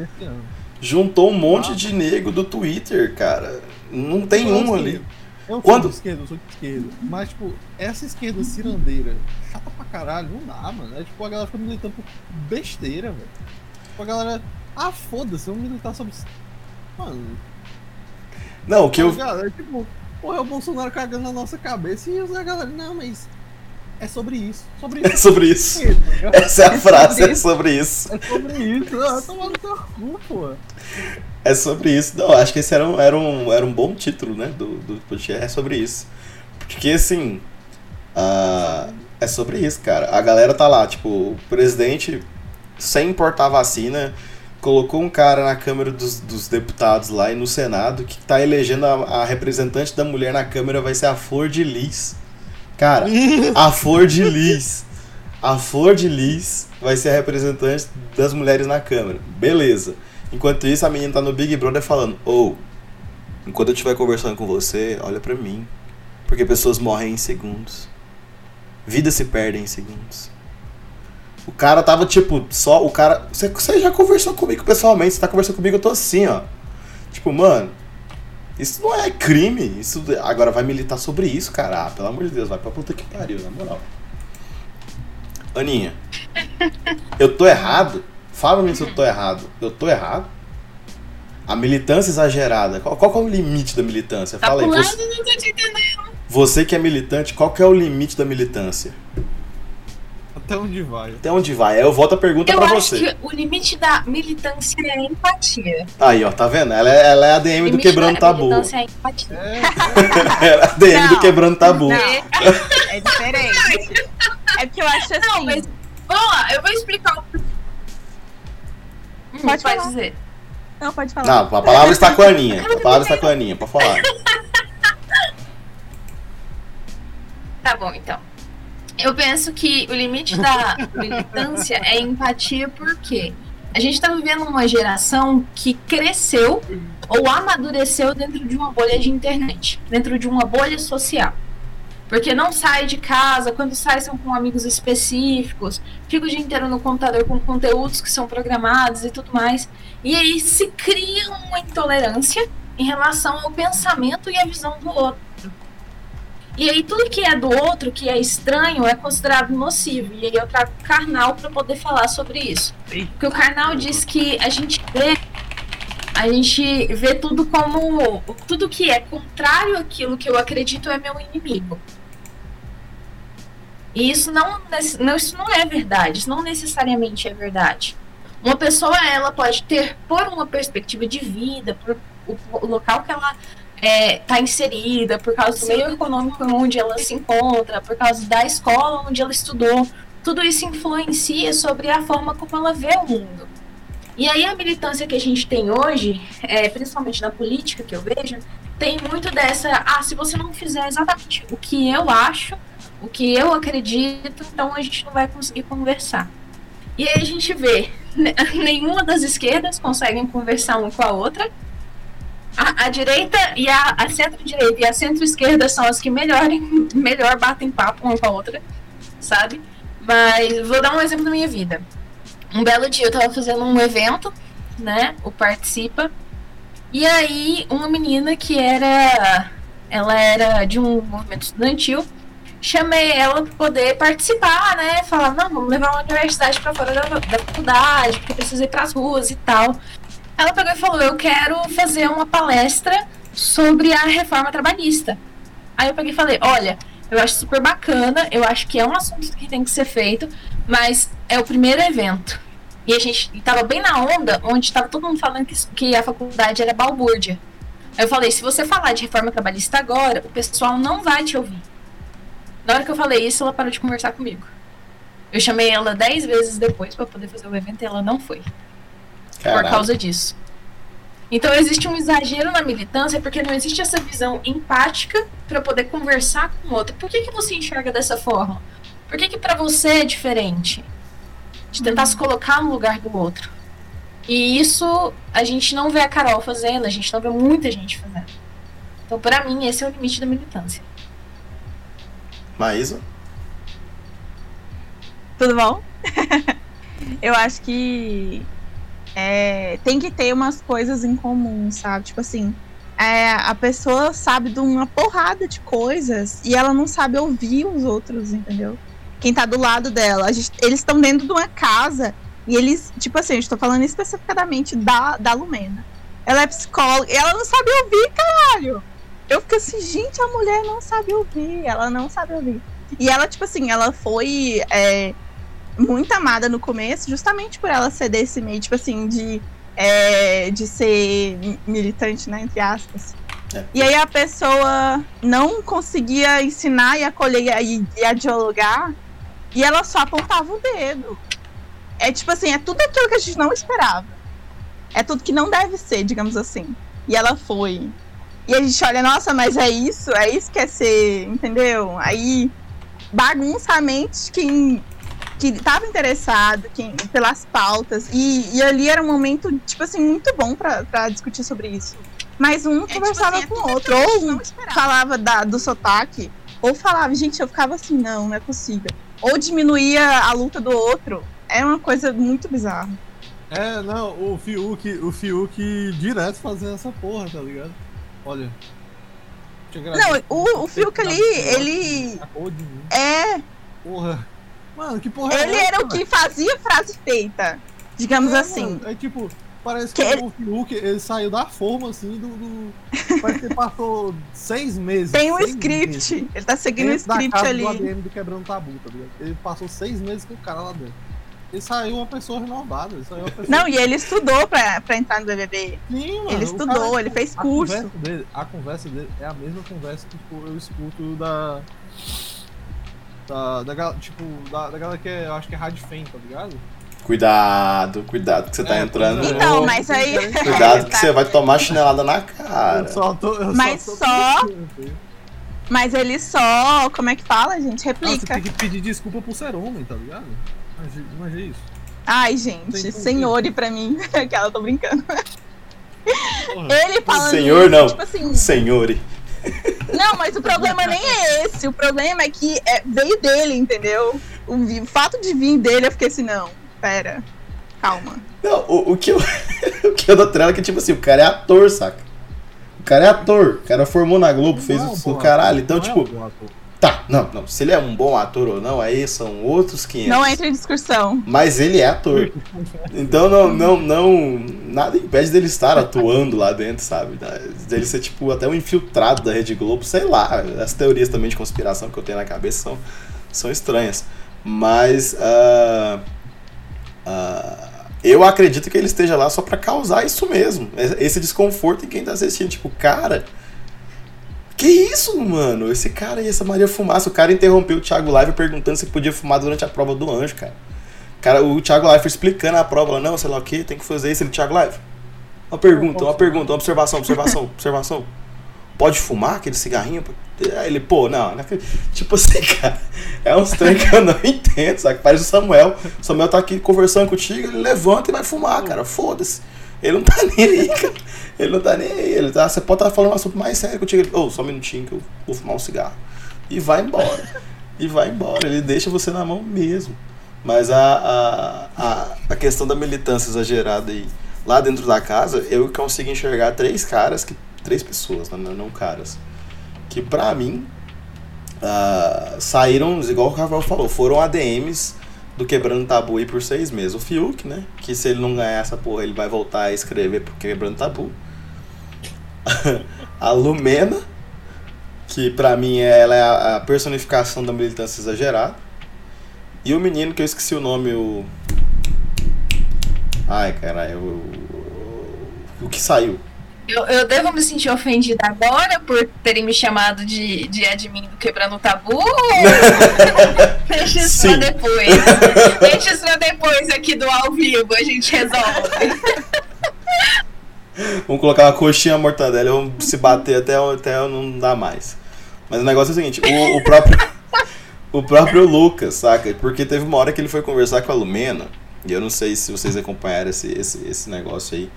juntou um monte Ah. de nego do Twitter, cara. Não tem um ali. Eu Quando- sou de esquerda, eu sou de esquerda. Mas, tipo, essa esquerda cirandeira, chata pra caralho, não dá, mano. É tipo, a galera fica militando por besteira, velho. Tipo, a galera. Ah, foda-se, vamos militar sobre. Mano, Não, o que eu. a galera, tipo, porra, é o Bolsonaro cagando na nossa cabeça e a galera, não, mas. É sobre isso. Sobre É isso. sobre isso. É Essa é a É frase, é sobre isso. sobre isso. Ah, toma no teu cu, pô. É sobre isso. Não, acho que esse era um, era um, era um bom título, né? Do, do podcast. É sobre isso. Porque, assim. ah, é sobre isso, cara. A galera tá lá, tipo, o presidente, sem importar vacina, colocou um cara na Câmara dos, dos Deputados lá e no Senado que tá elegendo a, a representante da mulher na Câmara vai ser a Flor de Lis. Cara, a Flor de Lis. A Flor de Lis vai ser a representante das mulheres na Câmara. Beleza. Enquanto isso, a menina tá no Big Brother falando: Ô, enquanto eu estiver conversando com você, olha pra mim. Porque pessoas morrem em segundos. Vidas se perdem em segundos. O cara tava tipo, só o cara. Você já conversou comigo pessoalmente, você tá conversando comigo, eu tô assim, ó. Tipo, mano, isso não é crime. Isso agora vai militar sobre isso, cara. Ah, pelo amor de Deus, vai pra puta que pariu, na moral. Aninha, eu tô errado? Fala pra mim se eu tô errado. Eu tô errado? A militância exagerada. Qual, qual que é o limite da militância? Tá Fala aí. Você, não tô te entendendo. você que é militante, qual que é o limite da militância? Até onde vai? Até onde vai? Aí eu volto a pergunta Eu pra acho você. que o limite da militância é a empatia. Aí, ó, tá vendo? Ela é, ela é a DM do Quebrando Tabu. militância é a empatia. É, é a DM do Não. Quebrando Tabu. Não, é diferente. É porque eu acho assim. Não, mas vamos lá, eu vou explicar o. Hum, Pode falar. dizer. Não, pode falar. Não, a palavra está com a Aninha. A palavra está com a Aninha, pra falar. Tá bom, então. Eu penso que o limite da militância é empatia porque a gente tá vivendo uma geração que cresceu ou amadureceu dentro de uma bolha de internet, dentro de uma bolha social. Porque não sai de casa, quando sai são com amigos específicos, fica o dia inteiro no computador com conteúdos que são programados e tudo mais. E aí se cria uma intolerância em relação ao pensamento e à visão do outro. E aí tudo que é do outro, que é estranho, é considerado nocivo. E aí eu trago o carnal para poder falar sobre isso. Porque o carnal diz que a gente vê a gente vê tudo como tudo que é contrário àquilo que eu acredito é meu inimigo. E isso não, não isso não é verdade, isso não necessariamente é verdade. Uma pessoa ela pode ter por uma perspectiva de vida, por o local que ela está inserida, por causa do meio econômico onde ela se encontra, por causa da escola onde ela estudou, tudo isso influencia sobre a forma como ela vê o mundo. E aí a militância que a gente tem hoje, é, principalmente na política que eu vejo, tem muito dessa, ah, se você não fizer exatamente o que eu acho, o que eu acredito, então a gente não vai conseguir conversar. E aí a gente vê, ne- nenhuma das esquerdas conseguem conversar uma com a outra. A, direita e a, a centro-direita e a centro-esquerda são as que melhor, melhor batem papo uma com a outra, sabe? Mas vou dar um exemplo da minha vida. Um belo dia eu tava fazendo um evento, né? O Participa. E aí, uma menina que era. Ela era de um movimento estudantil. Chamei ela para poder participar, né? Falar, não, vamos levar uma universidade para fora da, da faculdade, porque precisa ir pras ruas e tal. Ela pegou e falou: Eu quero fazer uma palestra sobre a reforma trabalhista. Aí eu peguei e falei: Olha, eu acho super bacana, eu acho que é um assunto que tem que ser feito, mas é o primeiro evento. E a gente tava bem na onda onde tava todo mundo falando que, que a faculdade era balbúrdia. Eu falei, se você falar de reforma trabalhista agora, o pessoal não vai te ouvir. Na hora que eu falei isso, ela parou de conversar comigo. Eu chamei ela dez vezes depois para poder fazer o evento e ela não foi. Por Caralho. causa disso. Então existe um exagero na militância porque não existe essa visão empática para poder conversar com o outro. Por que, que você enxerga dessa forma? Por que, que para você é diferente? De tentar se colocar no lugar do outro. E isso a gente não vê a Carol fazendo, a gente não vê muita gente fazendo. Então, para mim, esse é o limite da militância. Maísa? Tudo bom? eu acho que é, tem que ter umas coisas em comum, sabe? Tipo assim, é, a pessoa sabe de uma porrada de coisas e ela não sabe ouvir os outros, entendeu? Quem tá do lado dela. Gente- eles estão dentro de uma casa e eles, tipo assim, estou falando especificamente da, da Lumena. Ela é psicóloga e ela não sabe ouvir, caralho. Eu fico assim, gente, a mulher não sabe ouvir, ela não sabe ouvir. E ela, tipo assim, ela foi é, muito amada no começo, justamente por ela ser desse meio, tipo assim, de, é, de ser mi- militante, né, entre aspas. É. E aí a pessoa não conseguia ensinar e acolher e, e dialogar, e ela só apontava o dedo. É tipo assim, é tudo aquilo que a gente não esperava. É tudo que não deve ser, digamos assim. E ela foi. E a gente olha, nossa, mas é isso? É isso que é ser, entendeu? Aí bagunça a mente quem que estava interessado quem, pelas pautas. E, e ali era um momento, tipo assim, muito bom pra pra discutir sobre isso. Mas um conversava com o outro, ou um falava da, do sotaque, ou falava, gente, eu ficava assim, não, não é possível. Ou diminuía a luta do outro. É uma coisa muito bizarra. É, não, o Fiuk, o Fiuk direto fazendo essa porra, tá ligado? Olha. Não, o, o Fiuk ali, ele. É. Porra. Mano, que porra é Ele essa, era o que fazia frase feita. Digamos É, assim. mano, é tipo, parece que, Que o Fiuk ele saiu da forma assim do. do- parece que ele passou seis meses. Tem um script. meses Ele tá seguindo o script ali. do ADM do Quebrando Tabu, tá ligado? Ele passou seis meses com o cara lá dentro. Ele saiu uma pessoa renovada. Ele saiu uma pessoa. Não, e ele estudou pra, pra entrar no BBB. Sim, mano, Ele estudou, cara- ele fez a curso. Conversa dele, a conversa dele é a mesma conversa que tipo, eu escuto da. Da, da, tipo, da, da galera que é, eu acho que é Rádio Fem, tá ligado? Cuidado, cuidado que você tá É, entrando. é. Então, mas aí. Cuidado que você vai tomar chinelada na cara. Eu só tô. Eu Mas só. Só-. Mas ele só. Como é que fala, gente? Replica. tem que pedir desculpa por ser homem, tá ligado? Imagina, imagina isso. Ai, gente, senhore pra mim. Aquela, tô brincando. Porra. Ele falando Senhor, isso, não. tipo assim. Senhore. Não, mas o problema nem é esse. O problema é que é, veio dele, entendeu? O, o fato de vir dele, eu fiquei assim, não, pera. Calma. Não, o, o que eu, o que eu dou trela é que, tipo assim, o cara é ator, saca? O cara é ator. O cara formou na Globo, fez Não é um o, o caralho. Então, não é tipo, um bom ator. Tá, não, não. Se ele é um bom ator ou não, aí são outros 500. Não entra em discussão. Mas ele é ator. Então não, não, não. Nada impede dele estar atuando lá dentro, sabe? Dele ser, tipo, até um infiltrado da Rede Globo, sei lá. As teorias também de conspiração que eu tenho na cabeça são, são estranhas. Mas. ah, ah, eu acredito que ele esteja lá só pra causar isso mesmo. Esse desconforto em quem tá assistindo. Tipo, cara. Que isso, mano? Esse cara aí, essa Maria Fumaça. O cara interrompeu o Thiago Live perguntando se podia fumar durante a prova do anjo, cara. Cara, o Thiago Live explicando a prova, não, sei lá o que, tem que fazer isso. Ele, Thiago Live, uma pergunta, uma pergunta, uma observação, observação, observação. Pode fumar aquele cigarrinho? Aí ele, pô, não, tipo assim, cara, é uns trem que eu não entendo, sabe? Parece o Samuel. O Samuel tá aqui conversando contigo, ele levanta e vai fumar, cara, foda-se. Ele não tá nem aí, cara. Ele não tá nem aí. Ele tá, você pode estar falando um assunto mais sério contigo. Ele, ô, só um minutinho que eu vou fumar um cigarro. E vai embora. E vai embora. Ele deixa você na mão mesmo. Mas a, a, a, a questão da militância exagerada aí, lá dentro da casa, eu consigo enxergar três caras, que, três pessoas, não, não caras, que pra mim ah, saíram, igual o Rafael falou, foram ADMs do Quebrando Tabu aí por seis meses. O Fiuk, né? Que se ele não ganhar essa porra, ele vai voltar a escrever pro Quebrando Tabu. a Lumena, que pra mim ela é a- a personificação da militância exagerada. E o menino que eu esqueci o nome, o. Ai, caralho, o. O que saiu? Eu, eu devo me sentir ofendida agora por terem me chamado de, de admin do Quebrando o Tabu? Deixa isso Sim. pra depois. Deixa isso pra depois aqui do ao vivo, a gente resolve. Vamos colocar uma coxinha mortadela, vamos se bater até, até não dar mais. Mas o negócio é o seguinte, o, o próprio. o próprio Lucas, saca? Porque teve uma hora que ele foi conversar com a Lumena, e eu não sei se vocês acompanharam esse, esse, esse negócio aí.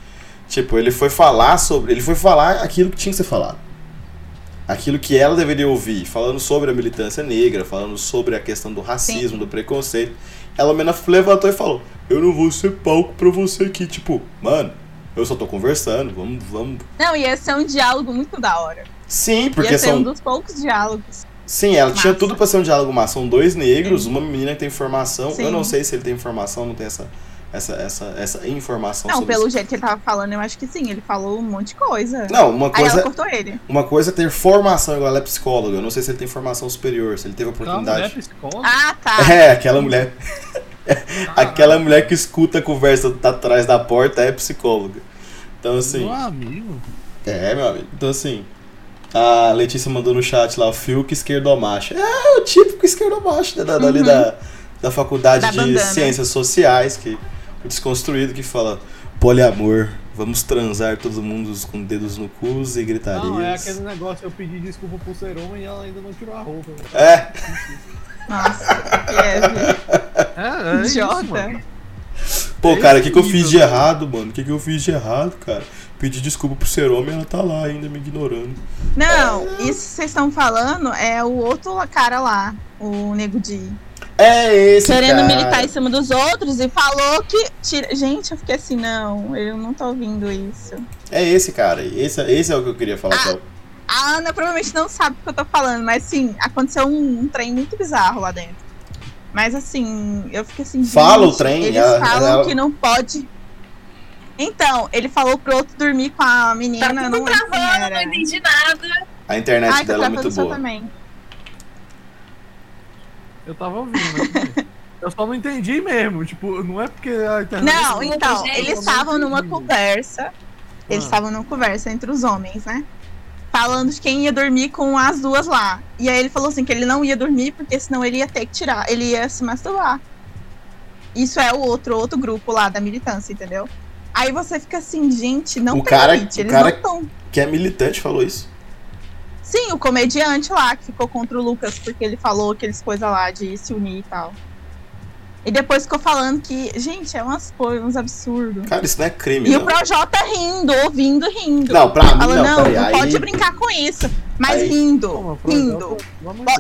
Tipo, ele foi falar sobre. Ele foi falar aquilo que tinha que ser falado. Aquilo que ela deveria ouvir, falando sobre a militância negra, falando sobre a questão do racismo, do preconceito. Ela Lumena levantou e falou: Eu não vou ser palco pra você aqui. Tipo, mano, eu só tô conversando, vamos, vamos. Não, ia ser um diálogo muito da hora. Sim, porque ia ser são. um dos poucos diálogos. Sim, ela tinha Massa. tudo pra ser um diálogo massa. São dois negros, uma menina que tem formação. Sim. Eu não sei se ele tem informação, não tem essa, essa, essa, essa informação Não, sobre pelo isso. jeito que ele tava falando, eu acho que sim. Ele falou um monte de coisa. Não, uma Aí coisa, ela cortou ele. uma coisa é ter formação, igual ela é psicóloga. Eu não sei se ele tem formação superior, se ele teve mulher oportunidade. psicóloga. Ah, tá. É, aquela mulher. aquela mulher que escuta a conversa tá atrás da porta é psicóloga. Então, assim. Meu amigo. É, meu amigo. Então, assim. A Letícia mandou no chat lá o Fiuk esquerdomacho. É o típico esquerdomacho né, da, Uhum. da, da faculdade Da de bandana. Ciências Sociais, que desconstruído que fala poliamor, vamos transar todo mundo com dedos no cu e gritarias. Não, é aquele negócio, eu pedi desculpa por ser homem e ela ainda não tirou a roupa. É, Nossa, que é, viu? É, é isso, Idiota. mano. pô, É cara, o que, que eu fiz de errado, mano? O que, que eu fiz de errado, cara? Pedi desculpa por ser homem ela tá lá ainda me ignorando. Não, isso que vocês estão falando é o outro cara lá, o Nego Di. É esse, Querendo cara. militar em cima dos outros e falou que. Tira... Gente, eu fiquei assim, não, eu não tô ouvindo isso. É esse, cara. Esse, esse é o que eu queria falar. Ah. é o- A Ana provavelmente não sabe o que eu tô falando, mas sim, aconteceu um, um trem muito bizarro lá dentro. Mas assim, eu fiquei assim. Fala o trem, Eles ela- falam ela- que não pode. Então, ele falou pro outro dormir com a menina, Tá eu tudo não travando, não entendi nada. A internet Ai, tá dela é muito boa. também. Eu tava ouvindo, né? Eu só não entendi mesmo, tipo, não é porque a internet. Não, então, eles estavam numa conversa. Eles Ah. estavam numa conversa entre os homens, né? Falando de quem ia dormir com as duas lá. E aí ele falou assim que ele não ia dormir, porque senão ele ia ter que tirar, ele ia se masturbar. Isso é o outro, outro grupo lá da militância, entendeu? Aí você fica assim, gente, não O cara- permite, o eles cara- não estão. Que é militante falou isso. Sim, o comediante lá que ficou contra o Lucas, porque ele falou aqueles coisas lá de se unir e tal. E depois ficou falando que, gente, é umas coisas, uns absurdos. Cara, isso não é crime, E não. o Projota rindo, ouvindo, rindo. Não, pra mim Fala, não, não, peraí. não aí, pode brincar com isso. Mas aí- rindo, Pô, mas, rindo.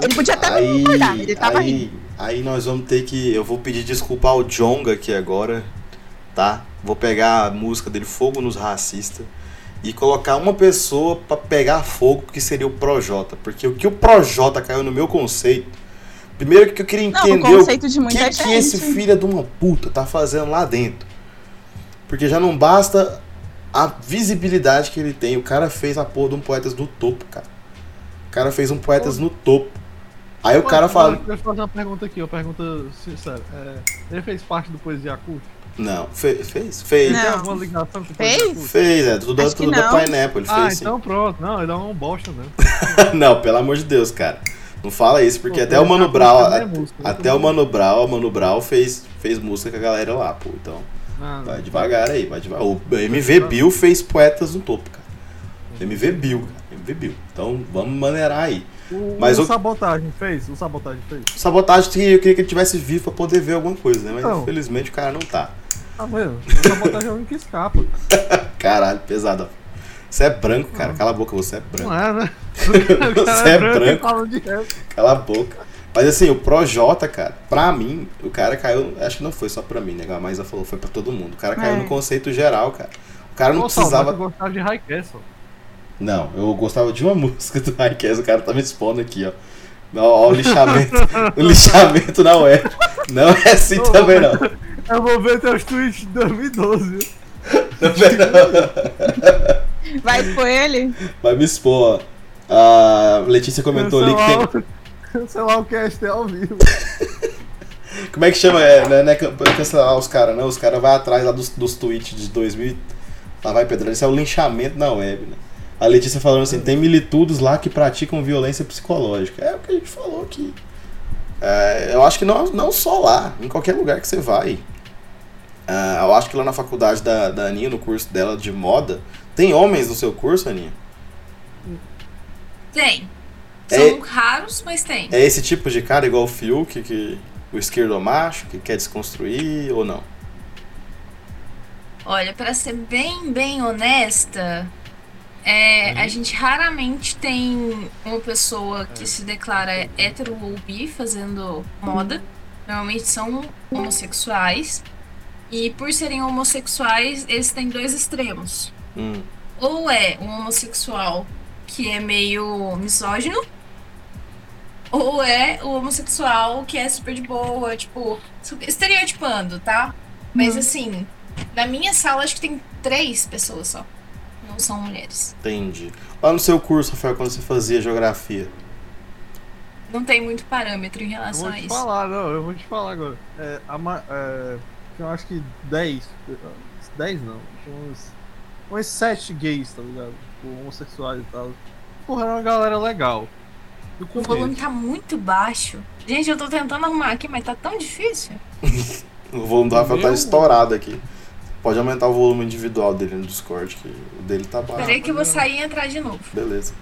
Ele podia até não aí, concordar, ele tava rindo. aí, aí nós vamos ter que. Eu vou pedir desculpa ao Jonga aqui agora, tá? Vou pegar a música dele, Fogo nos Racistas, e colocar uma pessoa pra pegar fogo, que seria o Projota. Porque o que o Projota caiu no meu conceito. Primeiro que eu queria Não, o entender o que, que esse filho de uma puta tá fazendo lá dentro. Porque já não basta a visibilidade que ele tem. O cara fez a porra de um Poetas no topo, cara. O cara fez um Poetas no topo. Aí o cara fala. Deixa eu fazer uma pergunta aqui, uma pergunta sincera. É, ele fez parte do Poesia Acústica? Não, fez, fez, fez. Ele tem Não. alguma ligação com o Fez? Fez, é tudo, Acho tudo da não. Pineapple, ele Ah, fez sim. então pronto. Não, ele é um bosta mesmo. não, pelo amor de Deus, cara. Não fala isso, porque Pô, até o Mano Brown. A- é música, né? Até o Mano Brown, o Mano Brown fez, fez música com a galera lá, pô. Então, Não, não. vai devagar aí, vai devagar. O MV Bill fez Poetas no topo, cara. MV Bill, cara. MV Bill. Então, vamos maneirar aí. O, Mas o o- Sabotagem fez? O Sabotagem fez? Sabotagem, que eu queria que ele tivesse vivo pra poder ver alguma coisa, né? Mas Não. infelizmente o cara não tá. Ah, mesmo. O Sabotagem é o único que escapa. Caralho, pesado. Você é branco, cara. Cala a boca, você é branco. Não é, né? Você é branco. Falando de resto. Cala a boca. Mas assim, o Projota, cara, pra mim, o cara caiu. Acho que não foi só pra mim, né? A Maísa falou, foi pra todo mundo. O cara caiu É. no conceito geral, cara. O cara não Pô, precisava. Eu gostava de High Castle. Não, eu gostava de uma música do Highcast, o cara tá me expondo aqui, ó. Ó, ó, o lixamento. o lixamento na web. Não é assim também, não. Eu vou ver teus tweets de 2012. Também não. Vai expor ele? Vai me expor, ó. A Letícia comentou ali que tem. lá o cast é ao vivo. Como é que chama? É, né, né, can- cancelar os caras, né? Os caras vão atrás lá dos, dos tweets de 2000. e- Lá vai Pedro, isso é o linchamento na web, né? A Letícia falando assim, tem militudos lá que praticam violência psicológica. É o que a gente falou aqui. É, eu acho que não, não só lá, em qualquer lugar que você vai. Ah, eu acho que lá na faculdade da, da Aninha, no curso dela de moda, tem homens no seu curso, Aninha? Tem. É- São raros, mas tem. É esse tipo de cara igual o Fiuk, que, o esquerdomacho, que quer desconstruir ou não? Olha, pra ser bem, bem honesta, é, a gente raramente tem uma pessoa que se declara hétero ou bi fazendo moda. Normalmente são homossexuais. E por serem homossexuais, eles têm dois extremos. Hum. Ou é um homossexual que é meio misógino, ou é o homossexual que é super de boa, tipo, estereotipando, tá? Mas assim, na minha sala acho que tem três pessoas só. Não são mulheres. Entendi. Lá no seu curso, Rafael, quando você fazia geografia, Não tem muito parâmetro em Eu relação vou a te isso. falar, não, eu vou te falar agora. É, a ma- é, eu acho que 10. 10 não, tinha uns. Uns 7 gays, tá ligado? Tipo, homossexuais e tal. Porra, era uma galera legal. O volume tá muito baixo. Gente, eu tô tentando arrumar aqui, mas tá tão difícil. o volume do Rafael tá estourado aqui. Pode aumentar o volume individual dele no Discord, que o dele tá baixo. Peraí que eu vou sair e entrar de novo. Beleza.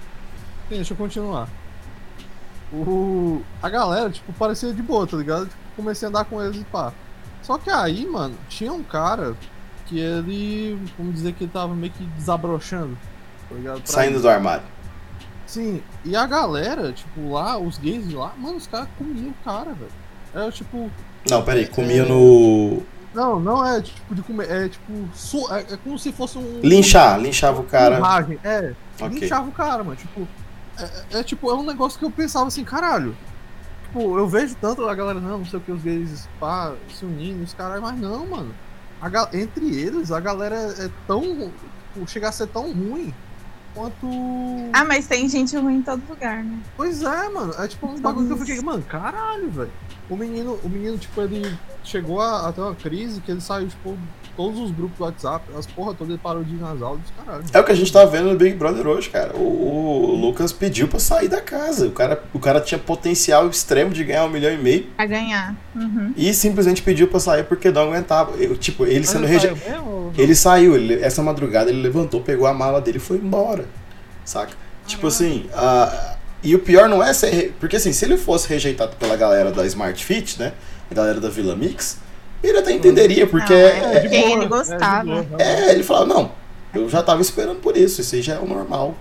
Sim, deixa eu continuar. O... A galera, tipo, parecia de boa, tá ligado? Tipo, comecei a andar com eles e pá. Só que aí, mano, tinha um cara que ele, vamos dizer que ele tava meio que desabrochando, tá Saindo do armário. Sim, e a galera, tipo, lá, os gays de lá, mano, os caras comiam o cara, velho. É tipo. Não, peraí, comia no. Não, não é tipo de comer, é tipo. Su, é, é como se fosse um. Linchar, linchava o cara. Surragem, é. Ok. Linchava o cara, mano. Tipo. É, é- é tipo, é um negócio que eu pensava assim, caralho. Tipo, eu vejo tanto a galera, não, não sei o que, os gays pá, se unindo, os caras, mas não, mano. A entre eles, a galera é tão. Tipo, chega a ser tão ruim quanto. Ah, mas tem gente ruim em todo lugar, né? Pois é, mano. É tipo um bagulho que eu fiquei, mano, caralho, velho. O menino, o menino, tipo, ele chegou a, a ter uma crise que ele saiu, tipo, todos os grupos do WhatsApp, as porra todas, ele parou de ir nas aulas, caralho. É o que a gente tá vendo no Big Brother hoje, cara. O, o Lucas pediu pra sair da casa. O cara, o cara tinha potencial extremo de ganhar um milhão e meio Pra ganhar. Uhum. e simplesmente pediu pra sair porque não aguentava. Eu, tipo, ele Mas sendo rejeitado. Ele saiu, ele- essa madrugada ele levantou, pegou a mala dele e foi embora. Saca? Tipo assim, a- e o pior não é ser. re- Porque assim, se ele fosse rejeitado pela galera da Smart Fit, né? A galera da Vila Mix, ele até entenderia, porque Não, é, É, boa, ele é, de gostava. boa, realmente. é, ele falava, não, eu já tava esperando por isso, isso aí já é o normal.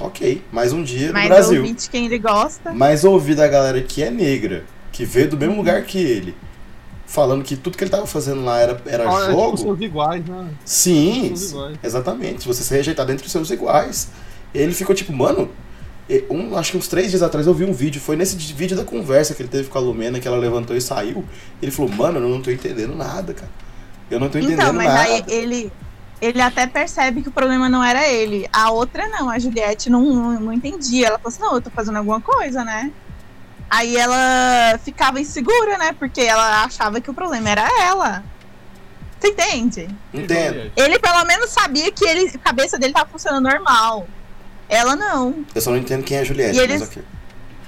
Ok, mais um dia no Mas Brasil. ouvir de quem ele gosta. Mas ouvir da galera que é negra, que veio do mesmo lugar que ele, falando que tudo que ele tava fazendo lá era, era Olha, tipo, jogo. seus iguais, né? Sim, Todos iguais. exatamente. Você ser rejeitado entre os seus iguais. Ele ficou tipo, mano. Um, acho que uns três dias atrás eu vi um vídeo. Foi nesse vídeo da conversa que ele teve com a Lumena, que ela levantou e saiu. Ele falou, mano, eu não tô entendendo nada, cara. Eu não tô entendendo Então, mas nada. aí ele, ele até percebe que o problema não era ele. A outra não, a Juliette não, não, não entendia. Ela falou assim, não, eu tô fazendo alguma coisa, né? Aí ela ficava insegura, né? Porque ela achava que o problema era ela. Você entende? Entendo. Ele pelo menos sabia que ele, a cabeça dele tava funcionando normal. Ela não. Eu só não entendo quem é a Juliette, eles- mas ok.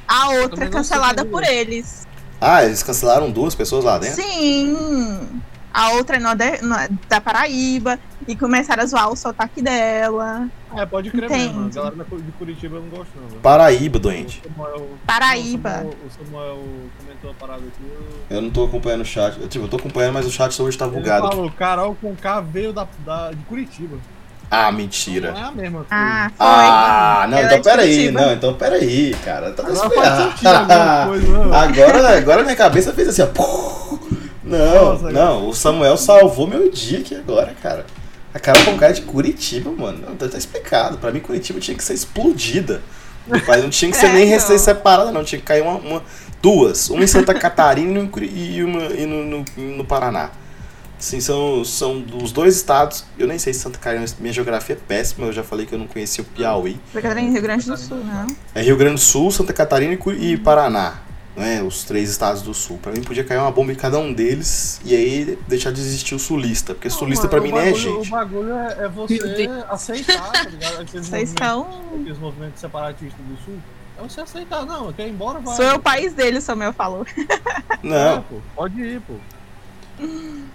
A outra cancelada sei por é. eles. Ah, eles cancelaram duas pessoas lá dentro? Sim. A outra é no- da Paraíba. E começaram a zoar o sotaque dela. É, pode crer Entende. mesmo. A galera de Curitiba eu não gosto, não. Paraíba, doente. O Samuel, Paraíba. O Samuel, o Samuel comentou a parada aqui. Eu... Eu não tô acompanhando o chat. Eu, Tipo, eu tô acompanhando, mas o chat hoje tá Ele bugado. falou, Carol com K veio da, da, de Curitiba. Ah, Não mentira. é a mesma coisa. Ah, foi. Ah, não, Ela então é peraí, não, então peraí, cara. Tá Agora coisa, né? Agora, agora minha cabeça fez assim, ó. Não, Nossa, não, o Samuel salvou meu dia aqui agora, cara. A cara com cara de Curitiba, mano. Não, tá, tá explicado. Pra mim, Curitiba tinha que ser explodida. Mas não tinha que ser É, nem não. ser separada, não. Tinha que cair uma, uma- duas. Uma em Santa Catarina e uma e no, no, no Paraná. Assim, são, são dos dois estados. Eu nem sei se Santa Catarina. Minha geografia é péssima. Eu já falei que eu não conhecia o Piauí. Porque era em Rio Grande do Sul, né? É Rio Grande do Sul, Santa Catarina e, e Paraná. Né, os três estados do sul. Pra mim podia cair uma bomba em cada um deles e aí deixar de existir o sulista. Porque Não, sulista pra mim nem é bagulho- gente. O bagulho é, é Meu você aceitar, tá ligado? Aqueles Vocês movimentos, estão. aqueles movimentos separatistas do sul. É você aceitar, não, quer ir embora, vai. Sou eu o país dele, o Samuel falou. É, Não, pô, pode ir, pô.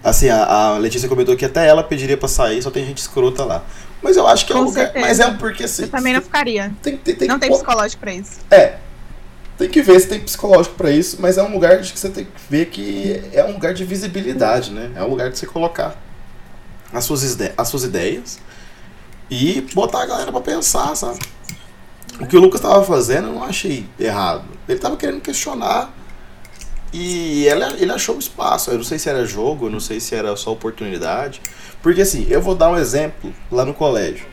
Assim, a, a Letícia comentou que até ela pediria pra sair, só tem gente escrota lá. Mas eu acho que é um Com lugar. certeza. Mas é porque assim. Eu também não ficaria. Tem, tem, tem Não tem psicológico pra isso. É. Tem que ver se tem psicológico pra isso, mas é um lugar que você tem que ver que é um lugar de visibilidade, né? É um lugar de você colocar as suas, ide- as suas ideias e botar a galera pra pensar, sabe? O que o Lucas tava fazendo eu não achei errado. Ele tava querendo questionar e ele, ele achou o espaço. Eu não sei se era jogo, eu não sei se era só oportunidade. Porque assim, eu vou dar um exemplo lá no colégio.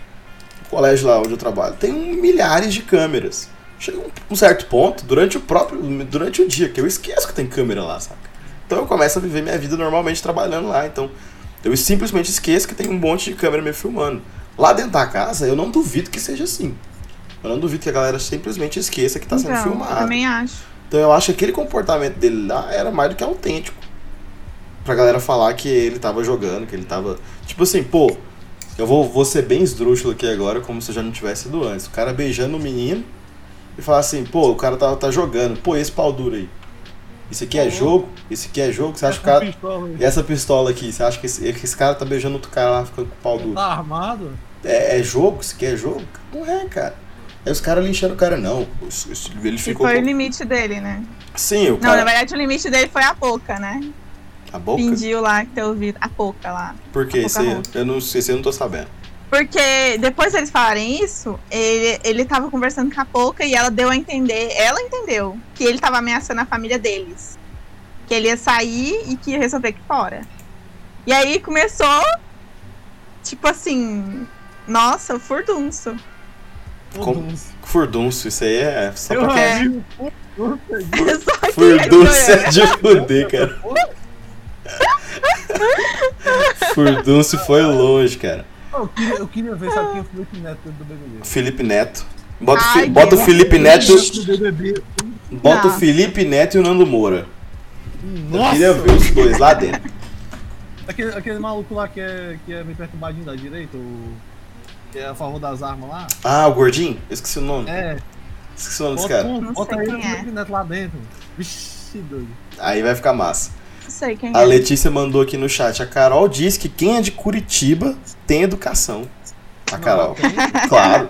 O colégio lá onde eu trabalho tem milhares de câmeras. Chega um, certo ponto, durante o próprio. Durante o dia, que eu esqueço que tem câmera lá, saca? Então eu começo a viver minha vida normalmente trabalhando lá. Então eu simplesmente esqueço que tem um monte de câmera me filmando. Lá dentro da casa, eu não duvido que seja assim. Eu não duvido que a galera simplesmente esqueça que tá sendo então, eu filmado. também acho. Então eu acho que aquele comportamento dele lá era mais do que autêntico. Pra galera falar que ele tava jogando, que ele tava. Tipo assim, pô, eu vou, vou ser bem esdrúxulo aqui agora, como se eu já não tivesse sido antes. O cara beijando o menino e falar assim, pô, o cara tá, tá jogando, pô, esse pau duro aí. Isso aqui é Uhum. jogo? Isso aqui é jogo? Você acha que o Essa cara. pistola. E essa pistola aqui, você acha que esse, que esse cara tá beijando outro cara lá ficando com o pau duro? Tá armado? É, é jogo? Isso aqui é jogo? Não é, cara. Aí os caras linchando o cara, não. Ele E ficou. foi o limite dele, né? Sim, o Não, cara. na verdade o limite dele foi a boca, né? A boca? Fingiu lá que ter ouvido. A boca lá. Por quê? Boca roxa. eu não sei se eu não tô sabendo. Porque depois deles falarem isso, ele, ele tava conversando com a Poca e ela deu a entender, ela entendeu, que ele tava ameaçando a família deles. Que ele ia sair e que ia resolver aqui fora. E aí começou, tipo assim, nossa, furdunço. Como- Furdunço, isso aí é só Eu pra quem. É. vi o furdunço é de fuder, cara. Furdúncio foi longe, cara. Eu queria, eu queria ver, sabe quem é o Felipe Neto dentro do BBB? Felipe Neto. Bota, o Fi- Ai, bota o. Felipe Neto. Bota o. Felipe Neto e o Nando Moura. Eu Nossa! queria ver os dois lá dentro. Aquele, aquele maluco lá que é, que é meio perturbadinho da direita, o... que é a favor das armas lá. Ah, o gordinho? Eu esqueci o nome. É, Esqueci o nome desse cara. um- Não bota sei ele é. Lá dentro. Vixe, doido. Aí vai ficar massa. Não sei quem A é. Letícia mandou aqui no chat. A Carol diz que quem é de Curitiba tem educação. A Carol. Claro,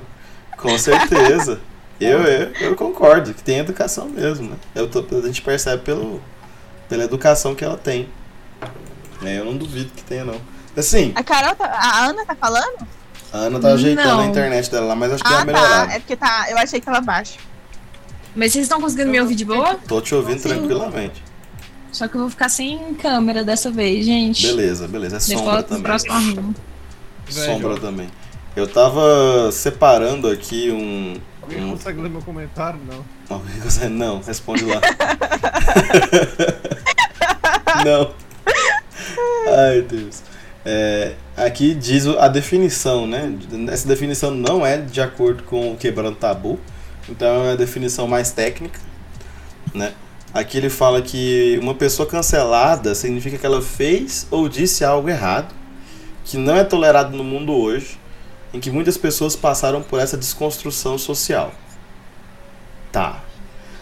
com certeza. Eu, eu, eu concordo que tem educação mesmo, né? Eu tô- a gente percebe pelo, pela educação que ela tem. É, eu não duvido que tenha, não. Assim, A Carol tá, A Ana tá falando? A Ana tá ajeitando Não. a internet dela lá, mas acho que Ah, uma tá. melhorada. É porque tá. Eu achei que tava baixo. Mas vocês estão conseguindo me ouvir de boa? Tô te ouvindo Sim. tranquilamente. Só que eu vou ficar sem câmera dessa vez, gente. Beleza, beleza. É sombra também. próximo. Sombra também. Eu tava separando aqui um. Alguém um consegue ler meu comentário? Não. Alguém consegue- Não, responde lá. não. Ai, Deus. É, aqui diz a definição, né? Essa definição não é de acordo com o quebrando tabu. Então é uma definição mais técnica, né? Aqui ele fala que uma pessoa cancelada significa que ela fez ou disse algo errado, que não é tolerado no mundo hoje, em que muitas pessoas passaram por essa desconstrução social. Tá.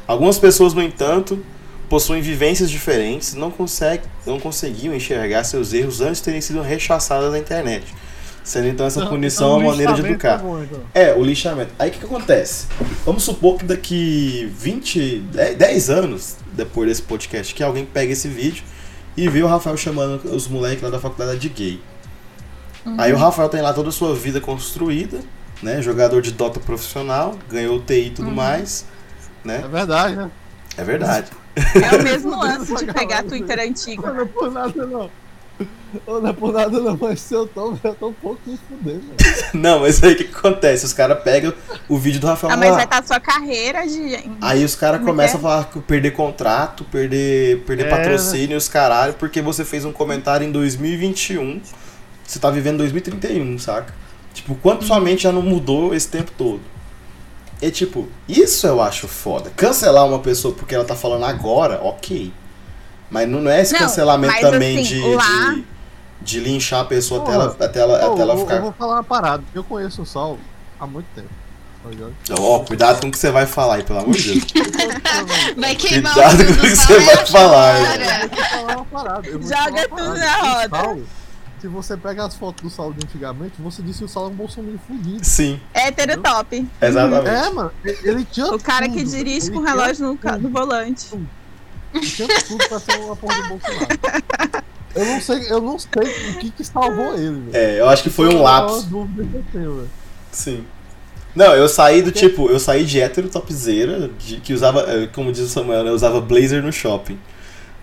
Algumas pessoas, no entanto, possuem vivências diferentes não, consegue, não conseguiam enxergar seus erros antes de terem sido rechaçadas na internet. Sendo então essa punição Então, uma maneira de educar. tá bom, então. É, o lixamento. Aí o que, que acontece? Vamos supor que daqui 20, 10 10 anos, depois desse podcast, que alguém pega esse vídeo e vê o Rafael chamando os moleques lá da faculdade de gay. Aí o Rafael tem lá toda a sua vida construída, né? Jogador de Dota profissional, ganhou TI e tudo mais, né? É verdade, né? É verdade. É o mesmo lance de pegar Twitter antigo. Não é por nada, não. Ô, Não é por nada, não. Mas se eu tô, eu tô um pouco me fudendo, velho. Não, mas aí o que que acontece? Os caras pegam o vídeo do Rafael Ah, mas vai estar sua carreira de. Aí os caras é começam que a falar que perder contrato, perder, perder É, patrocínio, os caralho, porque você fez um comentário em 2021, você tá vivendo 2031, saca? Tipo, quanto sua mente já não mudou esse tempo todo? E tipo, isso eu acho foda. Cancelar uma pessoa porque ela tá falando agora, ok. Mas não é esse Não, cancelamento também assim, de, lá- de, de linchar a pessoa até ela, até ela, até ela ficar. eu vou falar uma parada. Eu conheço o Saulo há muito tempo. Tá? Ó, cuidado com o que você vai falar aí, pelo amor de Deus. Vai queimar Cuidado com o que você vai agora. falar, te Joga tudo na roda. Se você pega as fotos do Saulo de antigamente, você disse que o Saulo é um bolsominion fudido. Sim, Hétero top. exatamente. É, mano. ele- tinha O cara que tudo, dirige ele com o relógio no, ca- no volante. Ele tinha tudo pra ser uma porra do Bolsonaro. Eu não sei, eu não sei o que que salvou ele, velho. É, eu acho que foi um É que velho. Sim. Não, eu saí do tipo, eu saí de hétero topzera, de, que usava, eh, como diz o Samuel, né, eu usava blazer no shopping.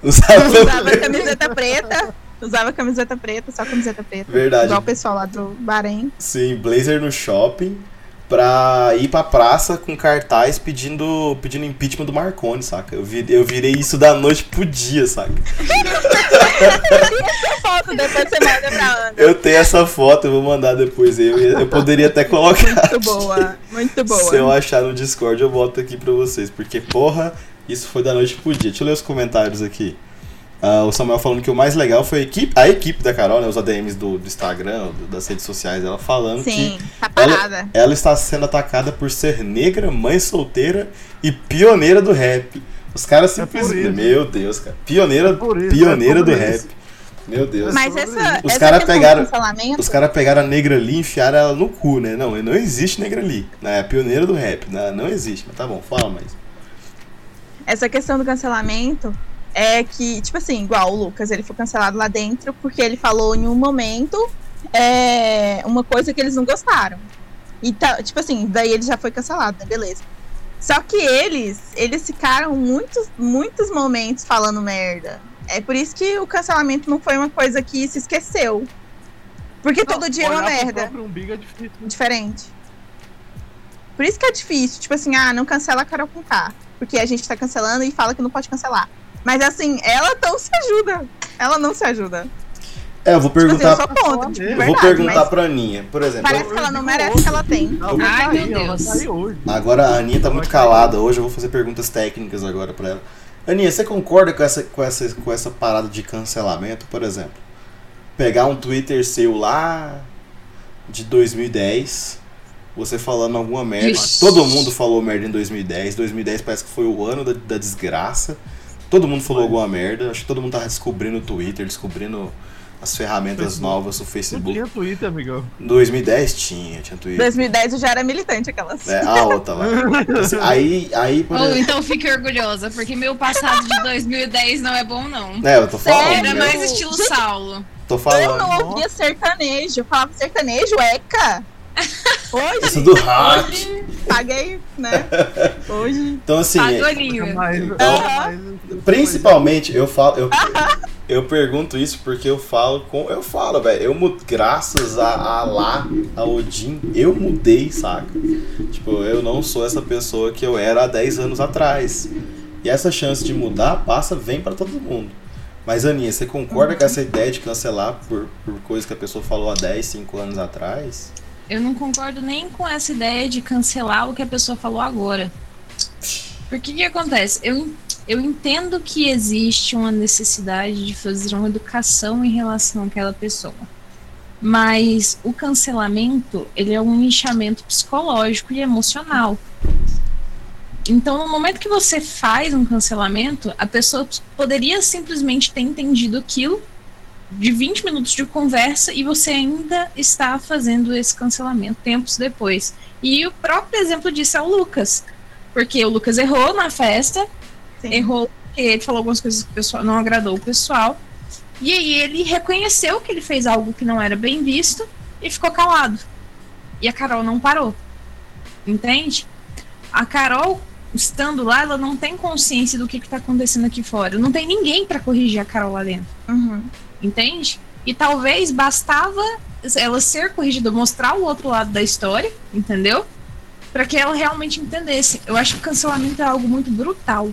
Usava. Usava camiseta preta. Usava camiseta preta, só camiseta preta. Verdade. Igual o pessoal lá do Bahrein. Sim, blazer no shopping pra ir pra praça com cartaz pedindo, pedindo impeachment do Marconi, saca? Eu, vi, eu virei isso da noite pro dia, saca? Foto, depois você manda pra Ana. Eu tenho essa foto, eu vou mandar depois. Eu, eu poderia até colocar. Muito aqui. boa, muito boa. Se eu achar no Discord, eu boto aqui pra vocês. Porque, porra, isso foi da noite pro dia. Deixa eu ler os comentários aqui. Ah, o Samuel falando que o mais legal foi a equipe, a equipe da Carol, né, os ADMs do, do Instagram, do- das redes sociais, ela falando Sim, que tá parada. ela está sendo atacada por ser negra, mãe solteira e pioneira do rap. Os caras É simplesmente. Meu Deus, cara. Pioneira, É isso, pioneira é do rap. Meu Deus. Mas sobre essa, Os essa cara questão pegaram- Os caras pegaram a negra ali e enfiaram ela no cu, né? Não, não existe negra ali. né? É a pioneira do rap. né? Não existe. Mas tá bom, fala mais. essa questão do cancelamento é que, tipo assim, igual o Lucas, ele foi cancelado lá dentro porque ele falou em um momento é, uma coisa que eles não gostaram. Então, tipo assim, daí ele já foi cancelado, né? Beleza. Só que eles, eles ficaram muitos, muitos momentos falando merda. É por isso que o cancelamento não foi uma coisa que se esqueceu. Porque todo dia é uma merda é difícil. diferente. Por isso que é difícil, tipo assim, ah, não cancela a Carol com K. porque a gente tá cancelando e fala que não pode cancelar. Mas assim, ela não se ajuda. Ela não se ajuda. É, eu vou Tipo assim, eu perguntar. sou contra, Eu Eu verdade, vou perguntar mas pra Aninha, por exemplo. parece que ela não merece o que ela tem. Ai, meu Deus. Agora a Aninha tá muito calada hoje, eu vou fazer perguntas técnicas agora pra ela. Aninha, você concorda com essa, com essa, com essa parada de cancelamento, por exemplo? Pegar um Twitter seu lá de 2010, você falando alguma merda. Ixi. Todo mundo falou merda em 2010. 2010 parece que foi o ano da, da desgraça. Todo mundo falou alguma merda. Acho que todo mundo tava descobrindo o Twitter, descobrindo as ferramentas Facebook. novas Não Facebook. tinha Twitter, amigão. 2010 tinha, tinha Twitter. 2010 eu já era militante, aquelas. É, a outra lá. Aí, aí, por exemplo. então fique orgulhosa, porque meu passado de 2010 não é bom, não. É, eu tô falando. Sério? Era mais estilo Gente, Saulo. Tô Eu falando. não ouvia sertanejo. Eu falava sertanejo, eca. Hoje, Isso do rock. paguei, né? Hoje. Então, assim, Pagolinho. Então, mas- principalmente, eu falo. Eu, eu pergunto isso porque eu falo com. Eu falo, velho. Eu graças a, a lá, a Odin, eu mudei, saca? Tipo, eu não sou essa pessoa que eu era há 10 anos atrás. E essa chance de mudar passa, vem pra todo mundo. Mas, Aninha, você concorda com essa ideia de cancelar por, por coisa que a pessoa falou há 10, 5 anos atrás? Eu não concordo nem com essa ideia de cancelar o que a pessoa falou agora. Porque que acontece? Eu, eu entendo que existe uma necessidade de fazer uma educação em relação àquela pessoa. Mas o cancelamento, ele é um linchamento psicológico e emocional. Então, no momento que você faz um cancelamento, a pessoa poderia simplesmente ter entendido aquilo de 20 minutos de conversa e você ainda está fazendo esse cancelamento tempos depois. E o próprio exemplo disso é o Lucas. Porque o Lucas errou na festa, Sim. errou porque ele falou algumas coisas que o pessoal não agradou o pessoal. E aí ele reconheceu que ele fez algo que não era bem visto e ficou calado. E a Carol não parou. Entende? A Carol, estando lá, ela não tem consciência do que está acontecendo aqui fora. Não tem ninguém para corrigir a Carol lá dentro Uhum. Entende? E talvez bastava ela ser corrigida, mostrar o outro lado da história, entendeu? Para que ela realmente entendesse. Eu acho que o cancelamento é algo muito brutal.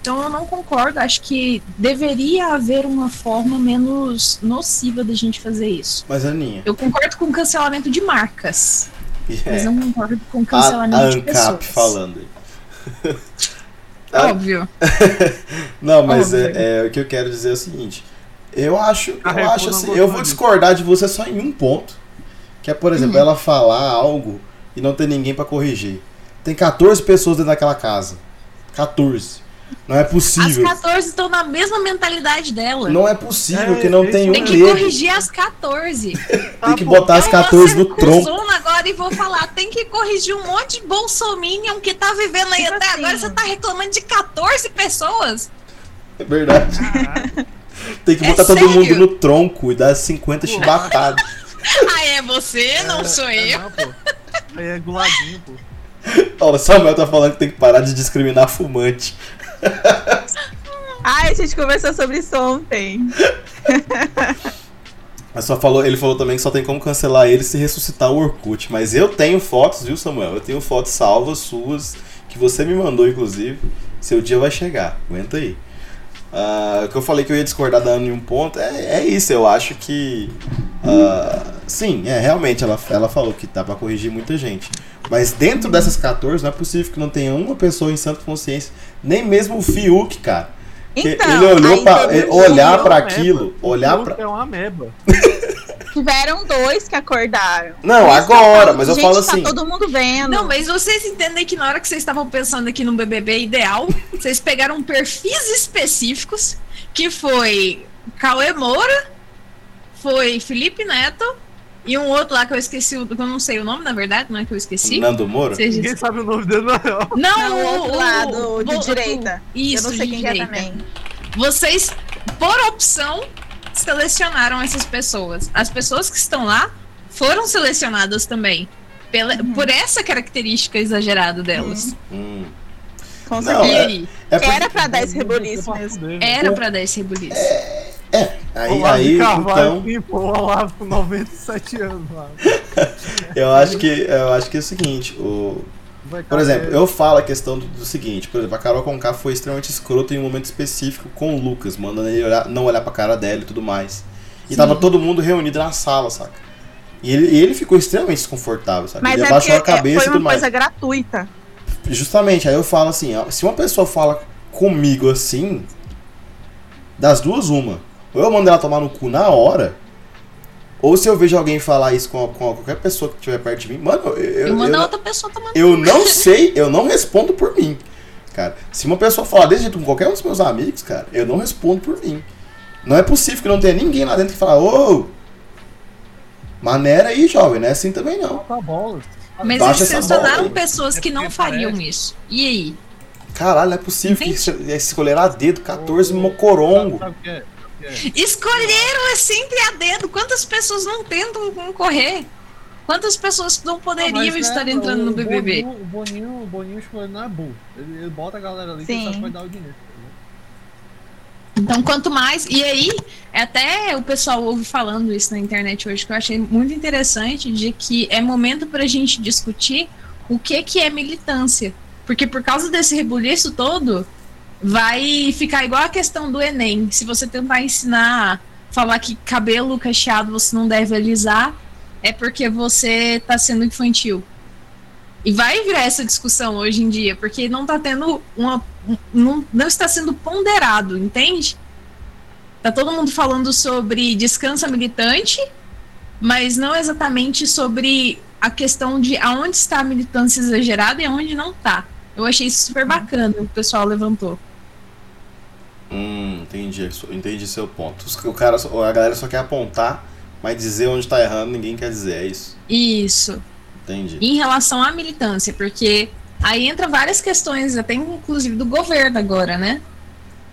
Então eu não concordo, acho que deveria haver uma forma menos nociva da gente fazer isso. Mas, Aninha. Eu concordo com o cancelamento de marcas, mas É, não concordo com o a, a cancelamento de pessoas. falando Óbvio. Não, mas Óbvio. é, é, o que eu quero dizer é o seguinte. Eu acho, A eu acho assim, eu vou discordar de você só em um ponto. Que é, por exemplo, Uhum. ela falar algo e não ter ninguém pra corrigir. Tem 14 pessoas dentro daquela casa. 14. Não é As possível. 14 estão na mesma mentalidade dela. Não é possível É, que não esse tenha um Tem que negro. corrigir as 14. Tem que botar as Eu 14 vou no tronco. agora e vou falar, tem que corrigir um monte de bolsominion que tá vivendo aí Tipo até assim. agora. Você tá reclamando de 14 pessoas? É verdade. Tem que É botar todo sério? mundo no tronco e dar 50 Pô. chibatadas. Ah, é você, não sou É, eu. não, pô. Aí é guladinho, pô. Olha, o Samuel tá falando que tem que parar de discriminar fumante. Ai, a gente conversou sobre isso ontem. Mas só falou, ele falou também que só tem como cancelar ele se ressuscitar o Orkut. Mas eu tenho fotos, viu, Samuel? Eu tenho fotos salvas suas, que você me mandou, inclusive. Seu dia vai chegar, aguenta aí. O que eu falei que eu ia discordar da Ana em um ponto, é, é isso, eu acho que. ah, sim, é, realmente, ela, ela falou que dá pra corrigir muita gente. Mas dentro dessas 14, não é possível que não tenha uma pessoa em santa consciência, nem mesmo o Fiuk, cara. Então, ele olhou pra, olhar É pra uma aquilo, olhar. Hulk É uma ameba. Tiveram dois que acordaram. Não, eu agora, falo, mas eu gente, falo assim. Tá todo mundo vendo. Não, mas vocês entendem que na hora que vocês estavam pensando aqui no BBB ideal, vocês pegaram perfis específicos, que foi Cauê Moura, foi Felipe Neto e um outro lá que eu esqueci, o- que eu não sei o nome, na verdade, não é que eu esqueci. Nando Moura? Vocês- Ninguém sabe o nome dele, não. Não, Não, o o outro lado, de o- direita. Isso, eu não sei de quem é direita. também. Vocês, por opção, selecionaram essas pessoas. As pessoas que estão lá foram selecionadas também. Pela, Uhum. Por essa característica exagerada delas. Hum. Com certeza. É- aí? É porque, Era pra dar esse reboliço mesmo. Era pra dar esse rebuliço. é, aí, Olavo aí Carvalho então, pimpou o Olavo com 97 anos eu acho que eu acho que é o seguinte, o Vai Por caber- exemplo, eu falo a questão do, do seguinte, por exemplo, a Carol Conká foi extremamente escrota em um momento específico com o Lucas, mandando ele olhar- não olhar pra cara dela e tudo mais. E Sim. tava todo mundo reunido na sala, saca? E ele, e ele ficou extremamente desconfortável, saca? Mas ele é abaixou a cabeça foi e tudo uma mais. coisa gratuita. Justamente, aí eu falo assim, se uma pessoa fala comigo assim, das duas, uma. Ou eu mando ela tomar no cu na hora, ou se eu vejo alguém falar isso com, com qualquer pessoa que estiver perto de mim, mano, eu, eu, Eu mando eu- a outra pessoa tomar. eu não sei, eu não respondo por mim. Cara, se uma pessoa falar desse jeito com qualquer um dos meus amigos, cara, eu não respondo por mim. Não é possível que não tenha ninguém lá dentro que fala, ô, maneira aí, jovem, não é assim também não. Tá bom. Mas Baixa eles selecionaram pessoas É que não porque fariam isso. E aí? Caralho, não é possível que Entendi. se- escolheram a dedo 14 mocorongo. Sabe que é? Sabe o que é? Escolheram é sempre a dedo. Quantas pessoas não tentam concorrer? Quantas pessoas não poderiam estar né, entrando o no BBB? O Boninho, o Boninho escolhendo não é burro. Ele, ele bota a galera ali que Sim. ele sabe que vai dar o dinheiro. entendeu? Então, quanto mais. E aí, até o pessoal ouve falando isso na internet hoje, que eu achei muito interessante, de que é momento para a gente discutir o que, que é militância. Porque por causa desse rebuliço todo, vai ficar igual a questão do Enem. Se você tentar ensinar, falar que cabelo cacheado você não deve alisar, é porque você tá sendo infantil. E vai virar essa discussão hoje em dia, porque não tá tendo uma. Não, não está sendo ponderado, entende? Tá todo mundo falando sobre descansa militante, mas não exatamente sobre a questão de aonde está a militância exagerada e aonde não tá. Eu achei isso super bacana, o pessoal levantou. Hum, entendi, entendi seu ponto. O cara, a galera só quer apontar, mas dizer onde tá errando ninguém quer dizer, é isso. Isso. Entendi. em relação à militância, porque aí entra várias questões, até inclusive do governo agora, né?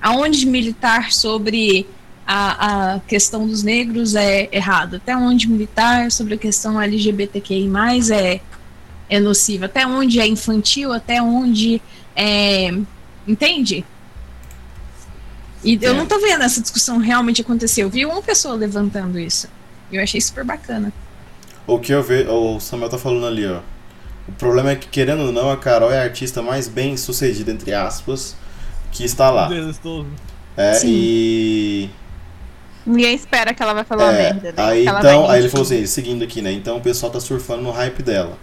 Aonde militar sobre a, a questão dos negros é errado, até onde militar sobre a questão LGBTQI é, é nociva, até onde é infantil, até onde é. Entende? E eu É. não tô vendo essa discussão realmente acontecer. Eu vi uma pessoa levantando isso. E eu achei super bacana. O que eu vejo, o Samuel tá falando ali, ó. O problema é que, querendo ou não, a Carol é a artista mais bem sucedida, entre aspas, que está lá. É, Sim. e. Ninguém espera que ela vai falar uma É, merda, né? aí Que então, aí ele falou assim, seguindo aqui, né? Então o pessoal tá surfando no hype dela.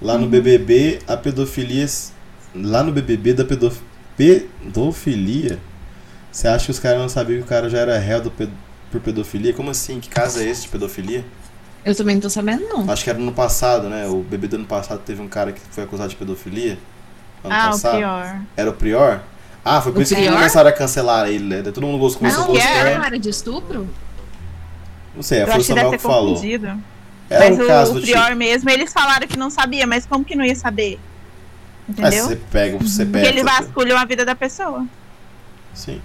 Lá Uhum. no BBB, a pedofilia. Lá no BBB da pedof... pedofilia. Você acha que os caras não sabiam que o cara já era réu do por pedofilia? Como assim? Que caso é esse de pedofilia? Eu também não tô sabendo, não. Acho que era no passado, né? O BBB do ano passado teve um cara que foi acusado de pedofilia. Ano Ah, o passado. pior. Era o Prior? Ah, foi por O isso que Prior? começaram a cancelar ele, né? Todo mundo gostou, Não, que gostar. era? não era de estupro? Não sei, foi o que Samuel que falou. confundido. Era mas um o, caso o do tipo. mesmo, eles falaram que não sabia, mas como que não ia saber? Mas Entendeu? você pega, você Porque pega. ele vasculhou a vida da pessoa. Sim.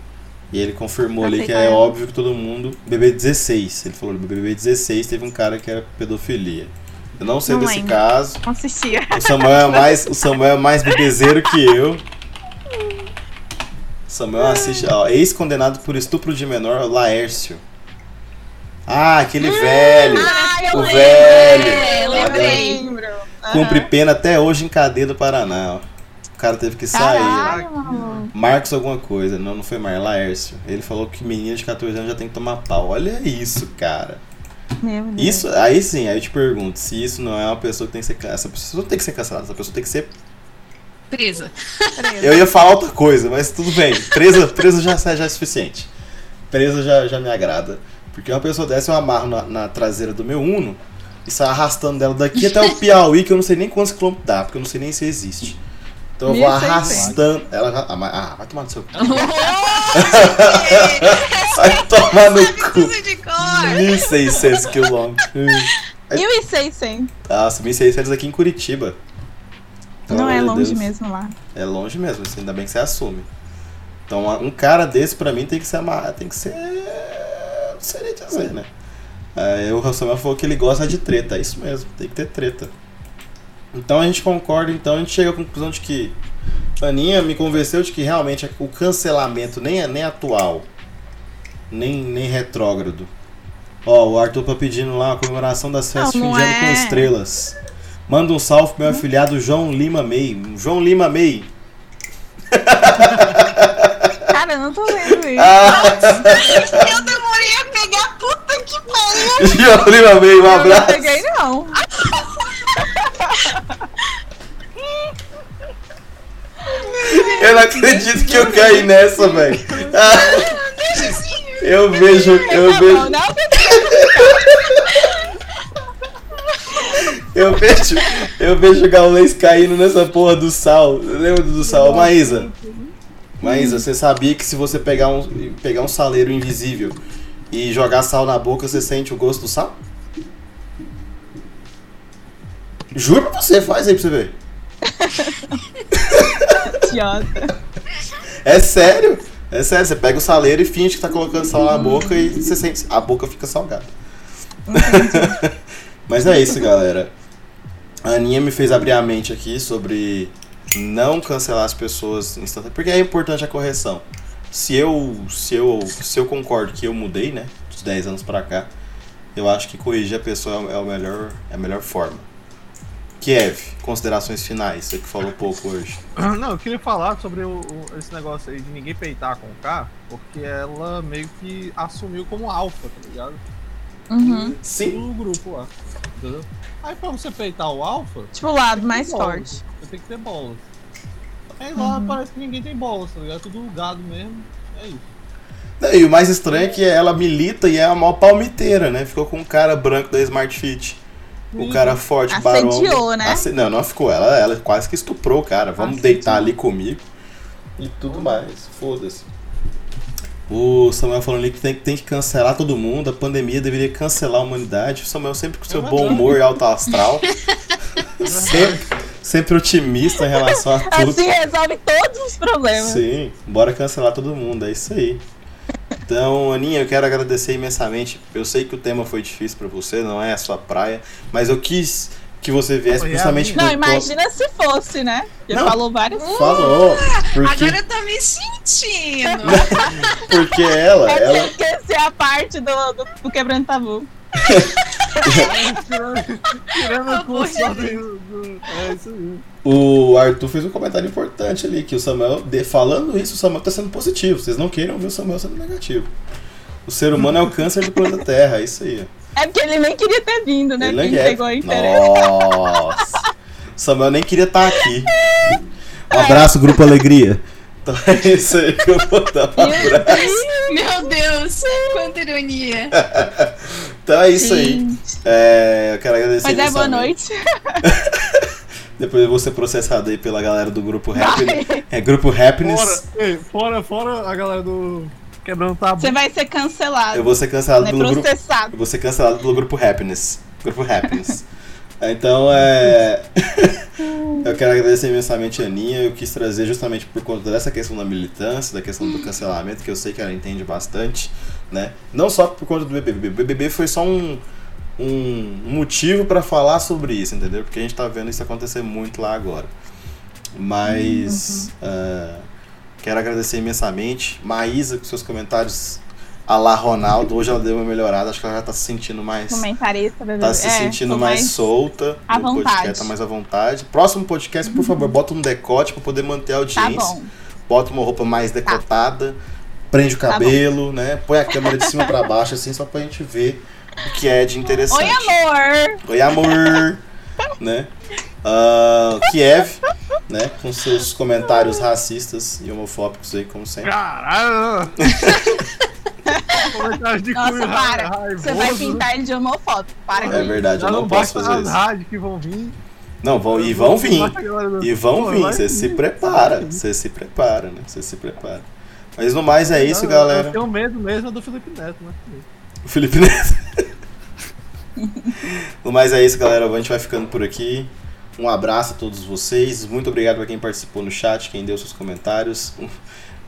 E ele confirmou Eu ali que é é. óbvio que todo mundo. BB 16. Ele falou BBB 16 teve um cara que era pedofilia. Eu não sei Não desse lembro. caso. Não assistia. O Samuel é mais, o Samuel é mais bebezeiro que eu. Samuel assiste, ó, ex-condenado por estupro de menor, Laércio. Ah, aquele velho. Ah, eu o lembro. velho. É, eu Tá lembrei. Cumpre pena até hoje em cadeia do Paraná, ó. O cara teve que sair. Caralho. Marcos alguma coisa, não, não foi Mar, Laércio. Ele falou que menino de 14 anos já tem que tomar pau. Olha isso, cara. Meu Deus. Isso, aí sim, aí eu te pergunto, se isso não é uma pessoa que tem que ser essa pessoa não tem que ser cancelada, essa pessoa tem que ser. Presa. Eu ia falar outra coisa, mas tudo bem. Presa, presa já, já é suficiente. Presa já, já me agrada. Porque uma pessoa dessa eu amarro na, na traseira do meu Uno e saio arrastando dela daqui até o Piauí, que eu não sei nem quantos quilômetros dá, porque eu não sei nem se existe. Então eu vou 1.600. arrastando. Ela. Ah, ah, vai tomar no seu cu. Vai tomar no cu. Misericórdia. 1.600 quilômetros. Hum. 1.600. Nossa, 1.600 aqui em Curitiba. Pelo Não é longe Deus. mesmo lá. É longe mesmo, assim, ainda bem que você assume. Então, um cara desse pra mim tem que ser amarrado, tem que ser. Não sei nem dizer, né? Aí o Samuel falou que ele gosta de treta, é isso mesmo, tem que ter treta. Então a gente concorda, então a gente chega à conclusão de que Aninha me convenceu de que realmente o cancelamento nem é nem atual, nem, nem retrógrado. Ó, o Arthur tá pedindo lá a comemoração das festas de Não, fim não de ano com é. estrelas. Manda um salve pro meu afilhado João Lima May. João Lima May. Cara, eu não tô vendo isso. Ah, Eu demorei a pegar, puta que pariu. João Lima May, um Eu não abraço. peguei, não. Eu não acredito que eu caí nessa, velho. Eu vejo, eu Tá vejo, eu vejo, eu vejo o Gaulês caindo nessa porra do sal. Lembra do sal? Maísa, Maísa, você sabia que se você pegar um, pegar um saleiro invisível e jogar sal na boca, você sente o gosto do sal? Juro pra você, faz aí pra você ver. idiota. É sério? É sério, você pega o saleiro e finge que tá colocando sal na boca e você sente. A boca fica salgada. Mas é isso, galera. A Aninha me fez abrir a mente aqui sobre não cancelar as pessoas instantaneamente. Porque é importante a correção. Se eu, se eu, se eu concordo que eu mudei, né? Dos 10 anos pra cá, eu acho que corrigir a pessoa é o melhor, é a melhor forma. Kiev, considerações finais. Você que falou pouco hoje. Não, eu queria falar sobre o- o- esse negócio aí de ninguém peitar com o K, porque ela meio que assumiu como alfa, tá ligado? Uhum. Sim. No grupo lá. Entendeu? Aí pra você peitar o alfa, Tipo, o lado mais forte. Você tem que ter bolas. Aí lá Uhum. parece que ninguém tem bolas, tá ligado? Tudo gado mesmo. É isso. Não, E o mais estranho é que ela milita e é a maior palmiteira, né? Ficou com um cara branco da Smart Fit. O cara forte, Assediou, barão. né? Asse- Não, não ficou. Ela, ela quase que estuprou o cara. Vamos Assediou. deitar ali comigo. E tudo mais. Foda-se. O Samuel falando ali que tem, tem que cancelar todo mundo. A pandemia deveria cancelar a humanidade. O Samuel sempre com seu bom humor e alto astral. sempre, sempre otimista em relação a tudo. Assim resolve todos os problemas. Sim, bora cancelar todo mundo, é isso aí. Então, Aninha, eu quero agradecer imensamente. Eu sei que o tema foi difícil pra você, não é a sua praia, mas eu quis que você viesse justamente Não, por imagina se fosse, né? Ele Não. falou várias conta- Falou, porque, Agora eu tô me sentindo. porque ela, É ela, que esquecer a parte do, do, do quebrando tabu. Tirando, tirando Eu a função do- É isso aí. O Arthur fez um comentário importante ali, que o Samuel, de- falando isso, o Samuel tá sendo positivo. Vocês não queiram ver o Samuel sendo negativo. O ser humano é o câncer do planeta Terra, é isso aí. É porque ele nem queria ter vindo, né? Ele é. pegou interesse. Nossa. O Samuel nem queria estar aqui. Um abraço, Grupo Alegria. Então é isso aí que eu vou dar um abraço. Meu Deus, quanta ironia. Então é isso aí. É, eu quero agradecer Mas é boa noite. Depois eu vou ser processado aí pela galera do Grupo Happiness. É Grupo Happiness. Fora, ei, fora, fora a galera do Quebrando Tabu. Você vai ser cancelado. Eu vou ser cancelado né? pelo grupo. Eu vou ser cancelado pelo Grupo Happiness. Grupo Happiness. Então é. eu quero agradecer imensamente a Aninha. Eu quis trazer justamente por conta dessa questão da militância, da questão do cancelamento, que eu sei que ela entende bastante, né? Não só por conta do BBB. O BBB foi só um, um motivo para falar sobre isso, entendeu? Porque a gente tá vendo isso acontecer muito lá agora. Mas. ah, quero agradecer imensamente. Maísa, com seus comentários a lá Ronaldo. Hoje ela deu uma melhorada, acho que ela já tá se sentindo mais. Comentarista, bebê. Tá se É, sentindo tô mais, solta à vontade. podcast, tá mais à vontade. Próximo podcast, por favor, bota um decote pra poder manter a Tá audiência. bom. bota uma roupa mais decotada, prende o Tá cabelo, né? Põe a câmera de cima pra baixo, assim, só pra gente ver o que é de interessante. Oi, amor! Oi, amor! né? Ah, Kiev, né? Com seus comentários racistas e homofóbicos aí, como sempre. Caralho! Comentários de Nossa, cunho para. ra- Você vai raivoso. pintar ele de homofóbico. Para com É verdade, eu não não posso fazer isso. rádios que vão vir. Não, vão, e vão vir. E vão vir, você se prepara, você se prepara, né? Você se prepara. Mas no mais é isso, galera. Eu tenho medo mesmo do Felipe Neto, né? O Felipe Neto. no mais é isso, galera. A gente vai ficando por aqui. Um abraço a todos vocês. Muito obrigado pra quem participou no chat, quem deu seus comentários.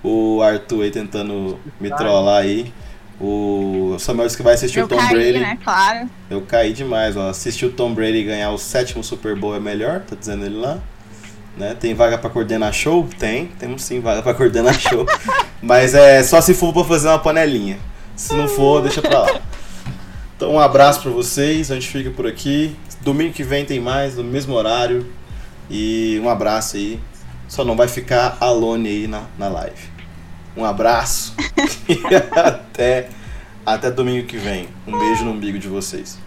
O Arthur aí tentando me trollar aí. O Samuel disse que vai assistir Eu o Tom caí, Brady. né? Claro. Eu caí demais, ó. Assistir o Tom Brady ganhar o sétimo Super Bowl é melhor, tá dizendo ele lá. Né? Tem vaga pra coordenar show? Tem, temos sim vaga pra coordenar show. Mas é só se for pra fazer uma panelinha. Se não for, deixa pra lá. Então um abraço pra vocês, a gente fica por aqui. Domingo que vem tem mais, no mesmo horário. E um abraço aí. Só não vai ficar alone aí na, na live. Um abraço. e até, até domingo que vem. Um beijo no umbigo de vocês.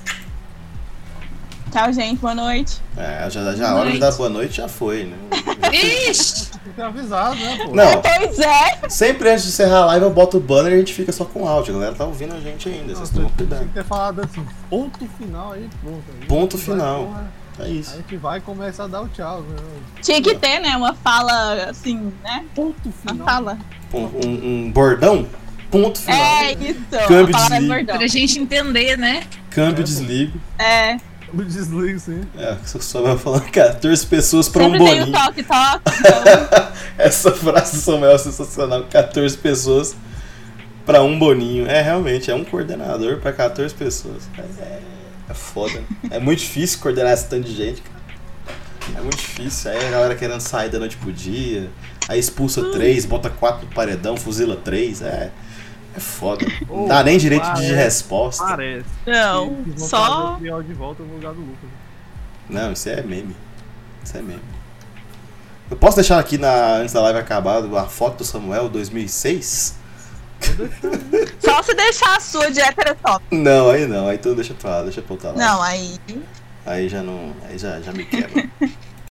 Tchau, gente. Boa noite. É, já, já a hora de dar boa noite já foi, né? Ixi! Tem ter avisado, né, pô? Não, Pois é. sempre antes de encerrar a live eu boto o banner e a gente fica só com áudio. A galera tá ouvindo a gente ainda, vocês tomam Tinha cuidado. que ter falado assim, ponto final aí, pronto. Aí Ponto vai, final. porra, É isso. A gente vai começar a dar o tchau. Né? Tinha que ter, né? Uma fala assim, né? Ponto Uma final. fala. Um, um- um bordão, ponto final. É isso. Câmbio é desliga. bordão. Pra gente entender, né? Câmbio, desligo. É. Eu desligo, sim. É, só- só vai falando 14 pessoas pra um Sempre tem o boninho. toque, toque. Então, Essa frase do Samuel é sensacional. 14 pessoas pra um boninho. É, realmente, é um coordenador pra 14 pessoas. É, é foda. né? É muito difícil coordenar esse tanto de gente, cara. É muito difícil. Aí a galera querendo sair da noite pro dia. Aí expulsa três, bota quatro no paredão, fuzila três. É, é foda. Não dá nem direito de parece- resposta. Parece. não, só. de volta no lugar do Lucas. Não, isso é meme. Isso é meme. Eu posso deixar aqui na, antes da live acabar a foto do Samuel 2006? Só se deixar a sua de hétero top. Não, aí não, aí então deixa pra lá, deixa pra outra lá. Não, aí. Aí já não. Aí já, já me quebra.